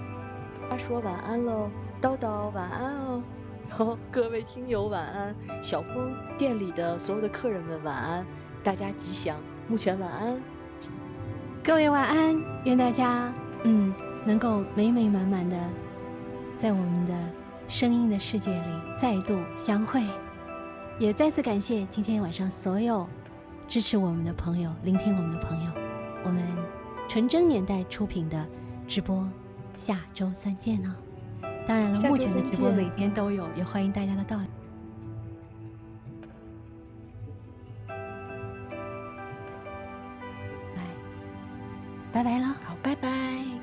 说晚安喽，叨叨晚安哦。各位听友晚安，小峰店里的所有的客人们晚安，大家吉祥，目前晚安，各位晚安，愿大家嗯能够美美满满的在我们的声音的世界里再度相会，也再次感谢今天晚上所有支持我们的朋友，聆听我们的朋友，我们纯真年代出品的直播，下周三见哦。当然了，目前的直播每天都有，也欢迎大家的到来。来，拜拜了，好，拜拜。